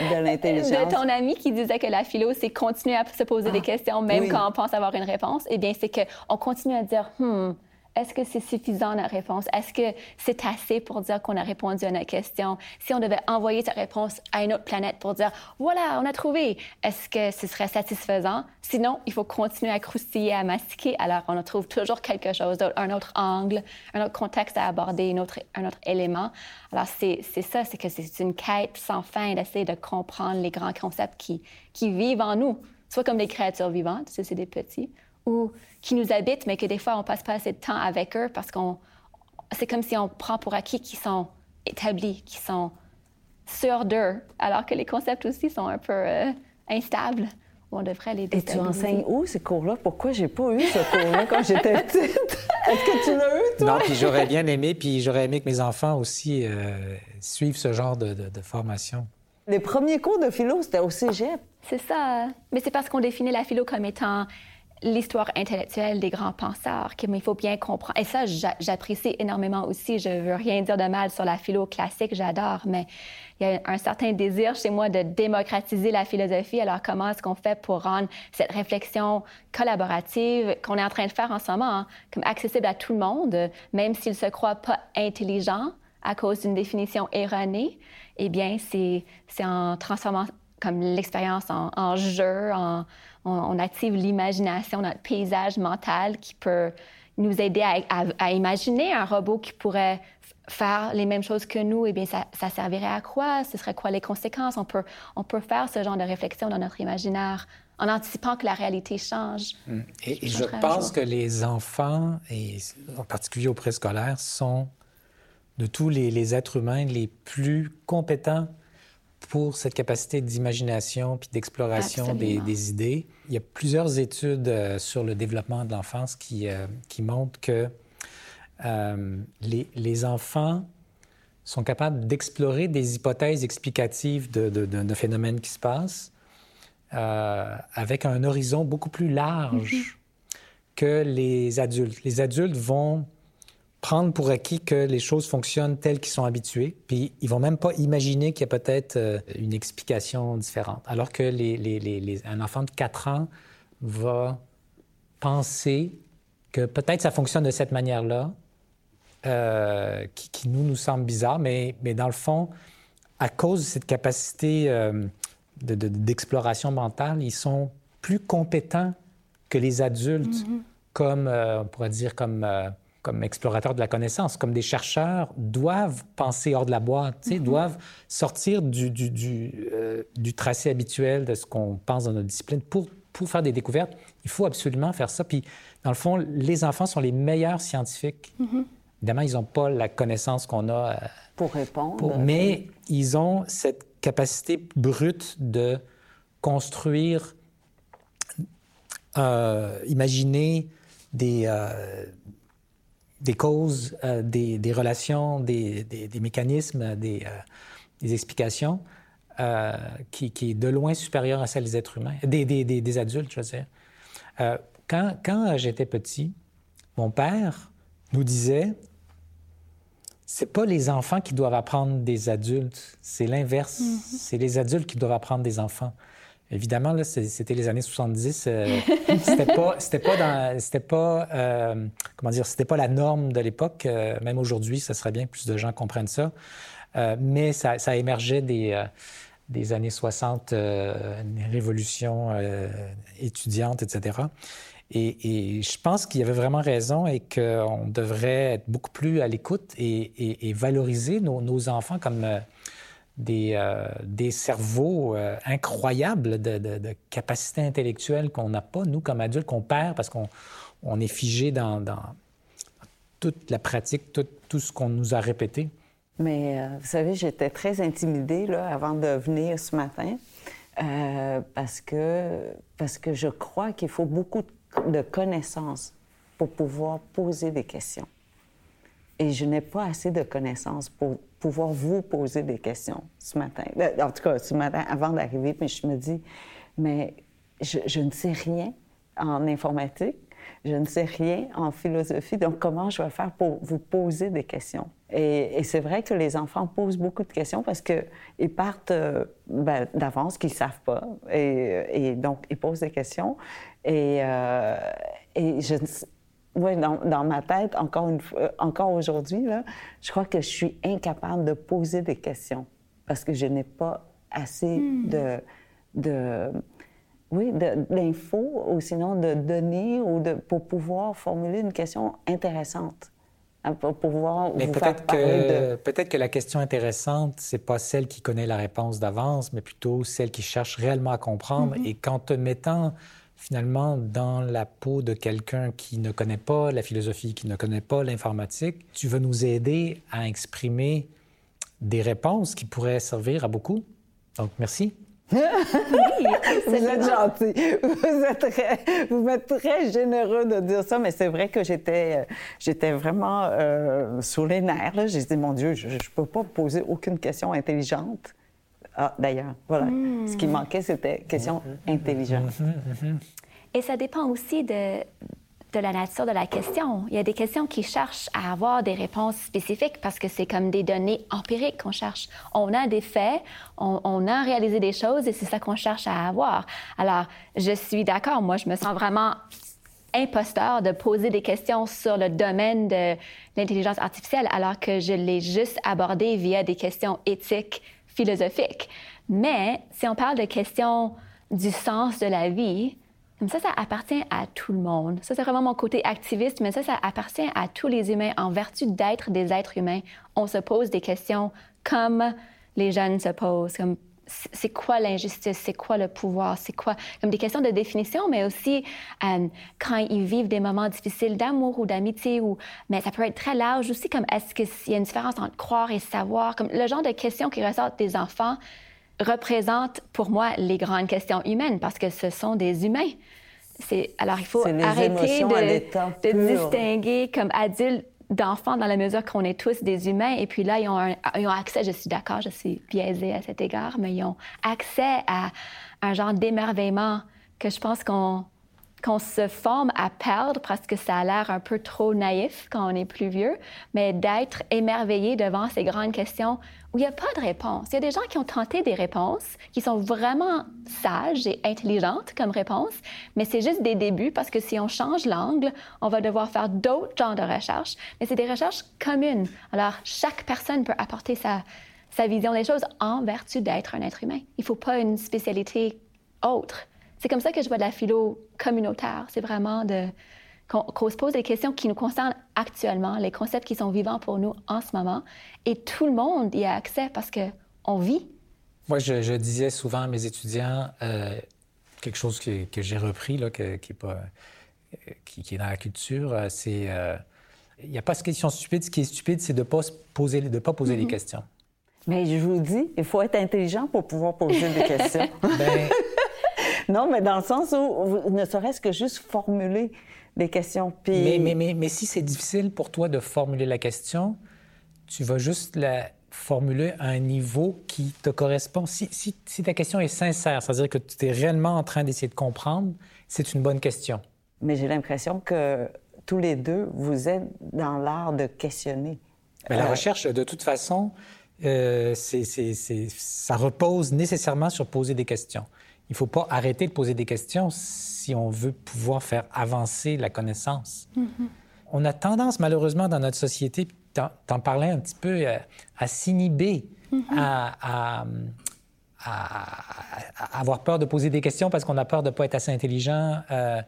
de (laughs) l'intelligence. de ton ami qui disait que la philo, c'est continuer à se poser des ah, questions, même quand on pense avoir une réponse. Eh bien, c'est qu'on continue à dire, hmm, est-ce que c'est suffisant la réponse? Est-ce que c'est assez pour dire qu'on a répondu à notre question? Si on devait envoyer cette réponse à une autre planète pour dire, voilà, on a trouvé, est-ce que ce serait satisfaisant? Sinon, il faut continuer à croustiller, à mastiquer. Alors, on trouve toujours quelque chose d'autre, un autre angle, un autre contexte à aborder, un autre, élément. Alors, c'est ça, c'est que c'est une quête sans fin d'essayer de comprendre les grands concepts qui vivent en nous, soit comme des créatures vivantes, si c'est des petits, ou qui nous habitent, mais que des fois, on passe pas assez de temps avec eux parce qu'on... C'est comme si on prend pour acquis qu'ils sont établis, qu'ils sont sûrs d'eux, alors que les concepts aussi sont un peu euh, instables. On devrait les Et tu enseignes où ces cours-là? Pourquoi j'ai pas eu ce cours-là quand j'étais (laughs) petite? Est-ce que tu l'as eu, toi? Non, puis j'aurais bien aimé, puis j'aurais aimé que mes enfants aussi euh, suivent ce genre de, de, de formation. Les premiers cours de philo, c'était au cégep. C'est ça. Mais c'est parce qu'on définit la philo comme étant l'histoire intellectuelle des grands penseurs qu'il faut bien comprendre. Et ça, j'apprécie énormément aussi. Je veux rien dire de mal sur la philo classique, j'adore, mais il y a un certain désir chez moi de démocratiser la philosophie. Alors, comment est-ce qu'on fait pour rendre cette réflexion collaborative qu'on est en train de faire en ce moment, hein, comme accessible à tout le monde, même s'il se croit pas intelligent à cause d'une définition erronée? Eh bien, c'est en transformant comme l'expérience en, jeu, on, active l'imagination, notre paysage mental qui peut nous aider à, imaginer un robot qui pourrait faire les mêmes choses que nous, eh bien, ça, servirait à quoi? Ce serait quoi les conséquences? On peut, on peut faire ce genre de réflexion dans notre imaginaire en anticipant que la réalité change. Hum. Et, je pense que les enfants, et en particulier au préscolaire, sont de tous les, êtres humains les plus compétents pour cette capacité d'imagination puis d'exploration des, idées. Il y a plusieurs études euh, sur le développement de l'enfance qui, euh, qui montrent que euh, les, les, enfants sont capables d'explorer des hypothèses explicatives de, de, phénomènes qui se passent avec un horizon beaucoup plus large mm-hmm. que les adultes. Les adultes vont prendre pour acquis que les choses fonctionnent telles qu'ils sont habitués, puis ils vont même pas imaginer qu'il y a peut-être euh, une explication différente. Alors que les, les, un enfant de 4 ans va penser que peut-être ça fonctionne de cette manière-là, euh, qui, nous, nous semble bizarre, mais, mais dans le fond, à cause de cette capacité euh, d'exploration mentale, ils sont plus compétents que les adultes, mm-hmm. comme, on pourrait dire, comme comme explorateurs de la connaissance, comme des chercheurs, doivent penser hors de la boîte, mm doivent sortir du, du, du, euh, du, tracé habituel de ce qu'on pense dans notre discipline pour, pour faire des découvertes. Il faut absolument faire ça. Puis, dans le fond, les enfants sont les meilleurs scientifiques. Mm-hmm. Évidemment, ils n'ont pas la connaissance qu'on a. Euh, pour répondre. mais ils ont cette capacité brute de construire, euh, imaginer des, des causes, euh, des, des, relations, des, des, mécanismes, des, euh, explications euh, qui, qui, est de loin supérieure à celle des êtres humains, des, adultes, je veux dire. quand, quand j'étais petit, mon père nous disait c'est pas les enfants qui doivent apprendre des adultes, c'est l'inverse. Mm-hmm. C'est les adultes qui doivent apprendre des enfants. Évidemment, là, c'était les années 70. Euh, (laughs) c'était pas, c'était pas, dans, c'était pas, euh, comment dire, c'était pas la norme de l'époque. Euh, même aujourd'hui, ça serait bien que plus de gens comprennent ça. mais ça, ça, émergeait des, des années 60, une révolution étudiante, etc. Et, et, je pense qu'il y avait vraiment raison et qu'on devrait être beaucoup plus à l'écoute et, et, valoriser nos, nos enfants comme des, euh, des cerveaux euh, incroyables de, de, capacités intellectuelles qu'on n'a pas, nous, comme adultes, qu'on perd parce qu'on on est figé dans, dans, toute la pratique, tout, tout ce qu'on nous a répété. Mais euh, vous savez, j'étais très intimidée là, avant de venir ce matin parce, que, parce que je crois qu'il faut beaucoup de connaissances pour pouvoir poser des questions. Et je n'ai pas assez de connaissances pour pouvoir vous poser des questions ce matin. Euh, en tout cas, ce matin, avant d'arriver, puis je me dis, mais je, ne sais rien en informatique, je ne sais rien en philosophie, donc comment je vais faire pour vous poser des questions? Et, c'est vrai que les enfants posent beaucoup de questions parce qu'ils partent euh, ben, d'avance qu'ils ne savent pas. Et, donc, ils posent des questions. Et, euh, je, oui, dans, ma tête, encore, une fois, euh, encore aujourd'hui, je crois que je suis incapable de poser des questions parce que je n'ai pas assez hmm. de, de, oui, d'infos ou sinon de données ou de, pour pouvoir formuler une question intéressante. Hein, pour pouvoir mais peut-être que, peut-être que la question intéressante, c'est pas celle qui connaît la réponse d'avance, mais plutôt celle qui cherche réellement à comprendre. Mm-hmm. Et qu'en te mettant finalement dans la peau de quelqu'un qui ne connaît pas la philosophie, qui ne connaît pas l'informatique, tu vas nous aider à exprimer des réponses qui pourraient servir à beaucoup. Donc, merci. (laughs) oui, vous êtes gentil. Vous êtes, très, vous êtes très généreux de dire ça, mais c'est vrai que j'étais, j'étais vraiment euh, sous les nerfs. J'ai dit, mon Dieu, je ne peux pas poser aucune question intelligente. Ah, d'ailleurs, voilà. Ce qui hmm. manquait, c'était question intelligente. Et ça dépend aussi de, de la nature de la question. Il y a des questions qui cherchent à avoir des réponses spécifiques parce que c'est comme des données empiriques qu'on cherche. On a des faits, on, on a réalisé des choses et c'est ça qu'on cherche à avoir. Alors, je suis d'accord. Moi, je me sens vraiment imposteur de poser des questions sur le domaine de l'intelligence artificielle alors que je l'ai juste abordé via des questions éthiques philosophiques. Mais si on parle de questions du sens de la vie, ça, ça appartient à tout le monde. Ça, c'est vraiment mon côté activiste, mais ça, ça appartient à tous les humains. En vertu d'être des êtres humains, on se pose des questions comme les jeunes se posent, comme c'est quoi l'injustice, c'est quoi le pouvoir, c'est quoi, comme des questions de définition, mais aussi euh, quand ils vivent des moments difficiles d'amour ou d'amitié, ou, mais ça peut être très large aussi, comme est-ce qu'il y a une différence entre croire et savoir, comme le genre de questions qui ressortent des enfants représentent pour moi les grandes questions humaines, parce que ce sont des humains. Alors, il faut arrêter de, de distinguer comme adultes d'enfants dans la mesure qu'on est tous des humains. Et puis là, ils ont, ils ont accès, je suis d'accord, je suis biaisée à cet égard, mais ils ont accès à un genre d'émerveillement que je pense qu'on qu'on se forme à perdre parce que ça a l'air un peu trop naïf quand on est plus vieux, mais d'être émerveillé devant ces grandes questions il n'y a pas de réponse. Il y a des gens qui ont tenté des réponses, qui sont vraiment sages et intelligentes comme réponses, mais c'est juste des débuts parce que si on change l'angle, on va devoir faire d'autres genres de recherches. Mais c'est des recherches communes. Alors, chaque personne peut apporter sa, sa vision des choses en vertu d'être un être humain. Il ne faut pas une spécialité autre. C'est comme ça que je vois de la philo communautaire. C'est vraiment de qu'on se pose des questions qui nous concernent actuellement, les concepts qui sont vivants pour nous en ce moment, et tout le monde y a accès parce qu'on vit. Moi, je, disais souvent à mes étudiants euh, quelque chose que, que j'ai repris, là, qui, est pas, qui, est dans la culture, euh, c'est euh, il n'y a pas de question stupide. Ce qui est stupide, c'est de ne pas poser, de pas poser les mm-hmm. questions. Mais je vous dis, il faut être intelligent pour pouvoir poser des questions. (laughs) ben, non, mais dans le sens où, ne serait-ce que juste formuler des questions. Puis... Mais, mais, mais, si c'est difficile pour toi de formuler la question, tu vas juste la formuler à un niveau qui te correspond. Si, si, si ta question est sincère, c'est-à-dire que tu es réellement en train d'essayer de comprendre, c'est une bonne question. Mais j'ai l'impression que tous les deux, vous êtes dans l'art de questionner. Mais la euh, recherche, de toute façon, euh, ça repose nécessairement sur poser des questions il ne faut pas arrêter de poser des questions si on veut pouvoir faire avancer la connaissance. Mm-hmm. On a tendance, malheureusement, dans notre société, t'en parlais un petit peu, euh, à, s'inhiber, mm-hmm. à, avoir peur de poser des questions parce qu'on a peur de ne pas être assez intelligent euh,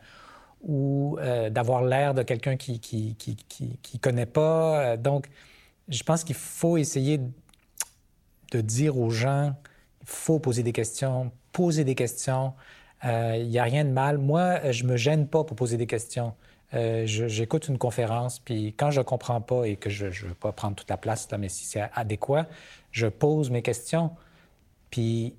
ou euh, d'avoir l'air de quelqu'un qui ne qui, qui, qui, connaît pas. Donc, je pense qu'il faut essayer de dire aux gens, il faut poser des questions, poser des questions. Il euh, n'y a rien de mal. Moi, je me gêne pas pour poser des questions. Euh, j'écoute une conférence, puis quand je ne comprends pas et que je ne veux pas prendre toute la place, là, mais si c'est adéquat, je pose mes questions. Puis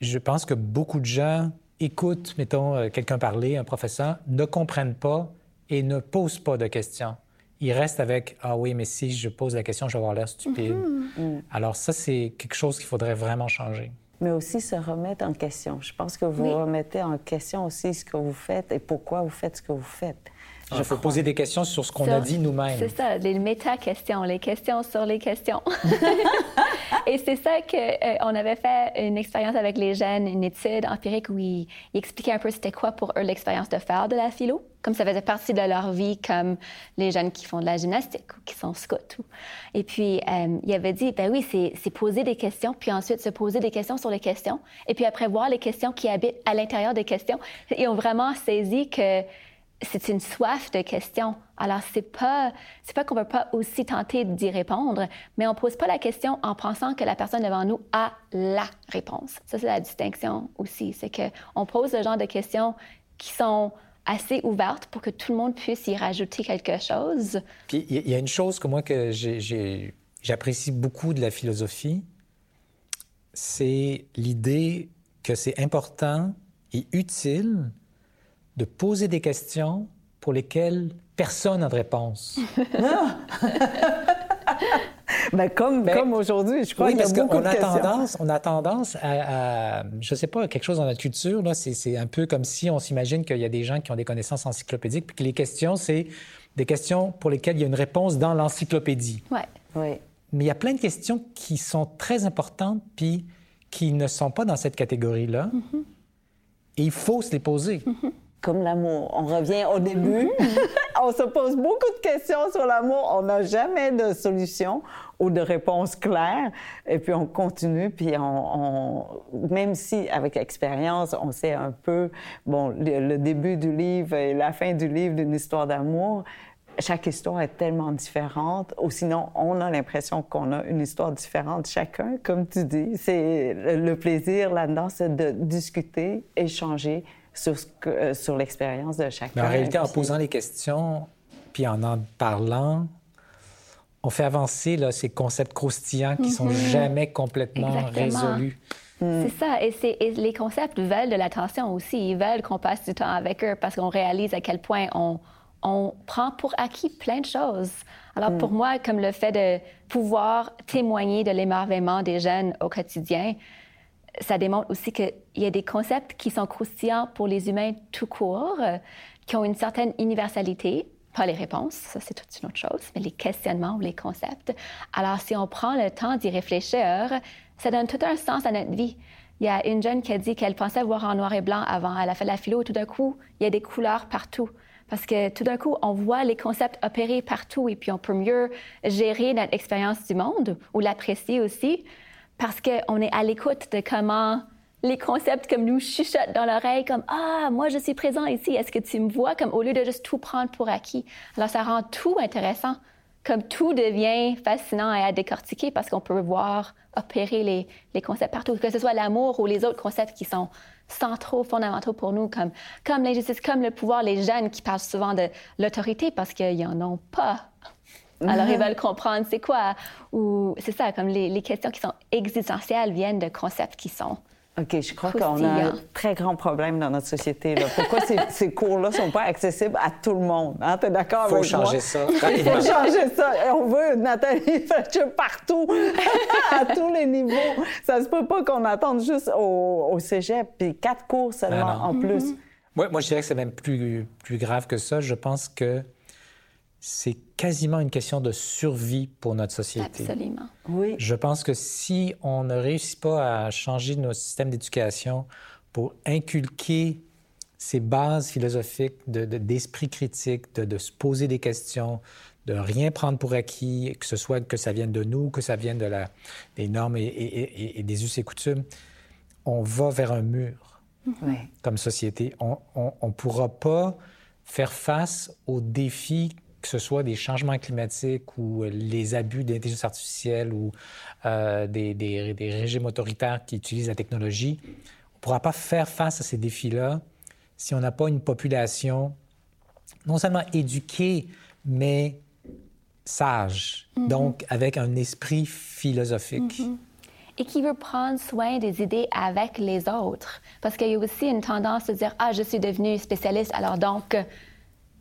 je pense que beaucoup de gens écoutent, mettons, euh, quelqu'un parler, un professeur, ne comprennent pas et ne posent pas de questions. Ils restent avec Ah oui, mais si je pose la question, je vais avoir l'air stupide. Mm-hmm. Alors, ça, c'est quelque chose qu'il faudrait vraiment changer mais aussi se remettre en question. Je pense que vous remettez en question aussi ce que vous faites et pourquoi vous faites ce que vous faites. Il faut poser des questions sur ce qu'on a dit nous-mêmes. C'est ça, les méta-questions, les questions sur les questions. (laughs) et c'est ça qu'on euh, avait fait une expérience avec les jeunes, une étude empirique où ils, expliquaient un peu c'était quoi pour eux l'expérience de faire de la philo, comme ça faisait partie de leur vie, comme les jeunes qui font de la gymnastique ou qui sont scouts. Et puis, euh, il avait dit, ben oui, c'est poser des questions, puis ensuite se poser des questions sur les questions, et puis après voir les questions qui habitent à l'intérieur des questions. Ils ont vraiment saisi que c'est une soif de questions. Alors, c'est pas, pas qu'on veut pas aussi tenter d'y répondre, mais on pose pas la question en pensant que la personne devant nous a la réponse. Ça, c'est la distinction aussi. C'est que on pose le genre de questions qui sont assez ouvertes pour que tout le monde puisse y rajouter quelque chose. Puis, il y a une chose que moi, que j'apprécie beaucoup de la philosophie, c'est l'idée que c'est important et utile de poser des questions pour lesquelles personne n'a de réponse. (laughs) Ben, comme, ben, comme aujourd'hui, je crois oui, parce qu'on a tendance, on a tendance à, je sais pas, quelque chose dans notre culture, là, c'est, un peu comme si on s'imagine qu'il y a des gens qui ont des connaissances encyclopédiques, puis que les questions, c'est des questions pour lesquelles il y a une réponse dans l'encyclopédie. Ouais. Oui. Mais il y a plein de questions qui sont très importantes, puis qui ne sont pas dans cette catégorie-là. Mm-hmm. Et il faut se les poser. Mm-hmm comme l'amour. On revient au début. (laughs) on se pose beaucoup de questions sur l'amour. On n'a jamais de solution ou de réponse claire. Et puis on continue, puis on, même si avec expérience, on sait un peu, bon, le, début du livre et la fin du livre d'une histoire d'amour, chaque histoire est tellement différente, ou sinon, on a l'impression qu'on a une histoire différente chacun, comme tu dis. C'est le plaisir là-dedans, c'est de discuter, échanger sur, euh, sur l'expérience de chacun. Mais en réalité, en posant les questions, puis en en parlant, on fait avancer là, ces concepts croustillants qui sont mhm. jamais complètement résolus. Mm. C'est ça. Et, les concepts veulent de l'attention aussi. Ils veulent qu'on passe du temps avec eux parce qu'on réalise à quel point on, on prend pour acquis plein de choses. Alors, pour mm. moi, comme le fait de pouvoir témoigner de l'émerveillement des jeunes au quotidien, ça démontre aussi qu'il y a des concepts qui sont croustillants pour les humains tout court, euh, qui ont une certaine universalité, pas les réponses, ça c'est toute une autre chose, mais les questionnements ou les concepts. Alors, si on prend le temps d'y réfléchir, ça donne tout un sens à notre vie. Il y a une jeune qui a dit qu'elle pensait voir en noir et blanc avant. Elle a fait la philo et tout d'un coup, il y a des couleurs partout. Parce que tout d'un coup, on voit les concepts opérer partout et puis on peut mieux gérer notre expérience du monde ou l'apprécier aussi parce qu'on est à l'écoute de comment les concepts comme nous chuchotent dans l'oreille, comme Ah, moi je suis présent ici, est-ce que tu me vois? Comme au lieu de juste tout prendre pour acquis. Alors ça rend tout intéressant. Comme tout devient fascinant à décortiquer parce qu'on peut voir opérer les, les, concepts partout, que ce soit l'amour ou les autres concepts qui sont centraux, fondamentaux pour nous, comme, comme l'injustice, comme le pouvoir, les jeunes qui parlent souvent de l'autorité parce qu'ils n'en ont pas. Alors, ils veulent comprendre c'est quoi. Ou c'est ça, comme les, les, questions qui sont existentielles viennent de concepts qui sont OK, je crois qu'on a un très grand problème dans notre société. Là. Pourquoi ces, (laughs) ces cours-là ne sont pas accessibles à tout le monde? Hein? Tu es d'accord avec moi? (laughs) Il faut changer ça. Il faut changer ça. On veut Nathalie Fletcher partout, (laughs) à tous les niveaux. Ça se peut pas qu'on attende juste au, au cégep, puis quatre cours seulement ben en plus. Mm-hmm. moi, moi, je dirais que c'est même plus, plus grave que ça. Je pense que c'est quasiment une question de survie pour notre société. Absolument. Oui. Je pense que si on ne réussit pas à changer nos systèmes d'éducation pour inculquer ces bases philosophiques d'esprit de, critique, de, se poser des questions, de rien prendre pour acquis, que ce soit que ça vienne de nous, que ça vienne de la, des normes et, des us et coutumes, on va vers un mur oui. comme société. On ne pourra pas faire face aux défis que ce soit des changements climatiques ou euh, les abus d'intelligence artificielle ou euh, des, des, des, régimes autoritaires qui utilisent la technologie, on ne pourra pas faire face à ces défis-là si on n'a pas une population non seulement éduquée, mais sage, mm-hmm. donc avec un esprit philosophique. Mm-hmm. Et qui veut prendre soin des idées avec les autres. Parce qu'il y a aussi une tendance à dire, ah, je suis devenu spécialiste, alors donc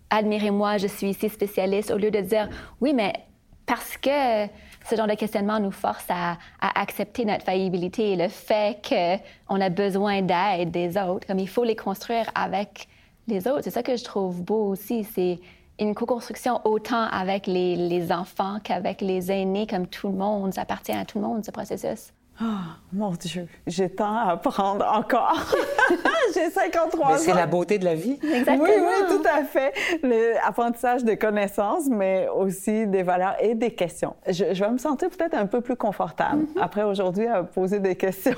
admirez-moi, je suis ici spécialiste, au lieu de dire oui, mais parce que ce genre de questionnement nous force à, accepter notre faillibilité et le fait qu'on a besoin d'aide des autres, comme il faut les construire avec les autres. C'est ça que je trouve beau aussi, c'est une co-construction autant avec les, les enfants qu'avec les aînés, comme tout le monde. Ça appartient à tout le monde, ce processus. Oh, mon Dieu, j'ai tant à apprendre encore. (laughs) j'ai 53 ans. Mais c'est la beauté de la vie. Exactement. Oui, oui, tout à fait. L'apprentissage de connaissances, mais aussi des valeurs et des questions. Je, vais me sentir peut-être un peu plus confortable mm-hmm. après aujourd'hui à poser des questions.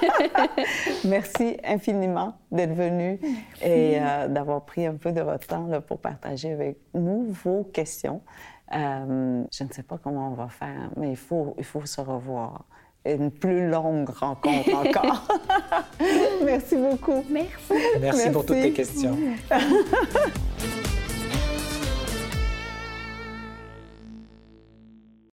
(laughs) Merci infiniment d'être venu et euh, d'avoir pris un peu de votre temps là, pour partager avec nous vos questions. Euh, je ne sais pas comment on va faire, mais il faut, il faut se revoir une plus longue rencontre encore. (laughs) Merci beaucoup. Merci. Merci, Merci pour toutes tes questions. (laughs)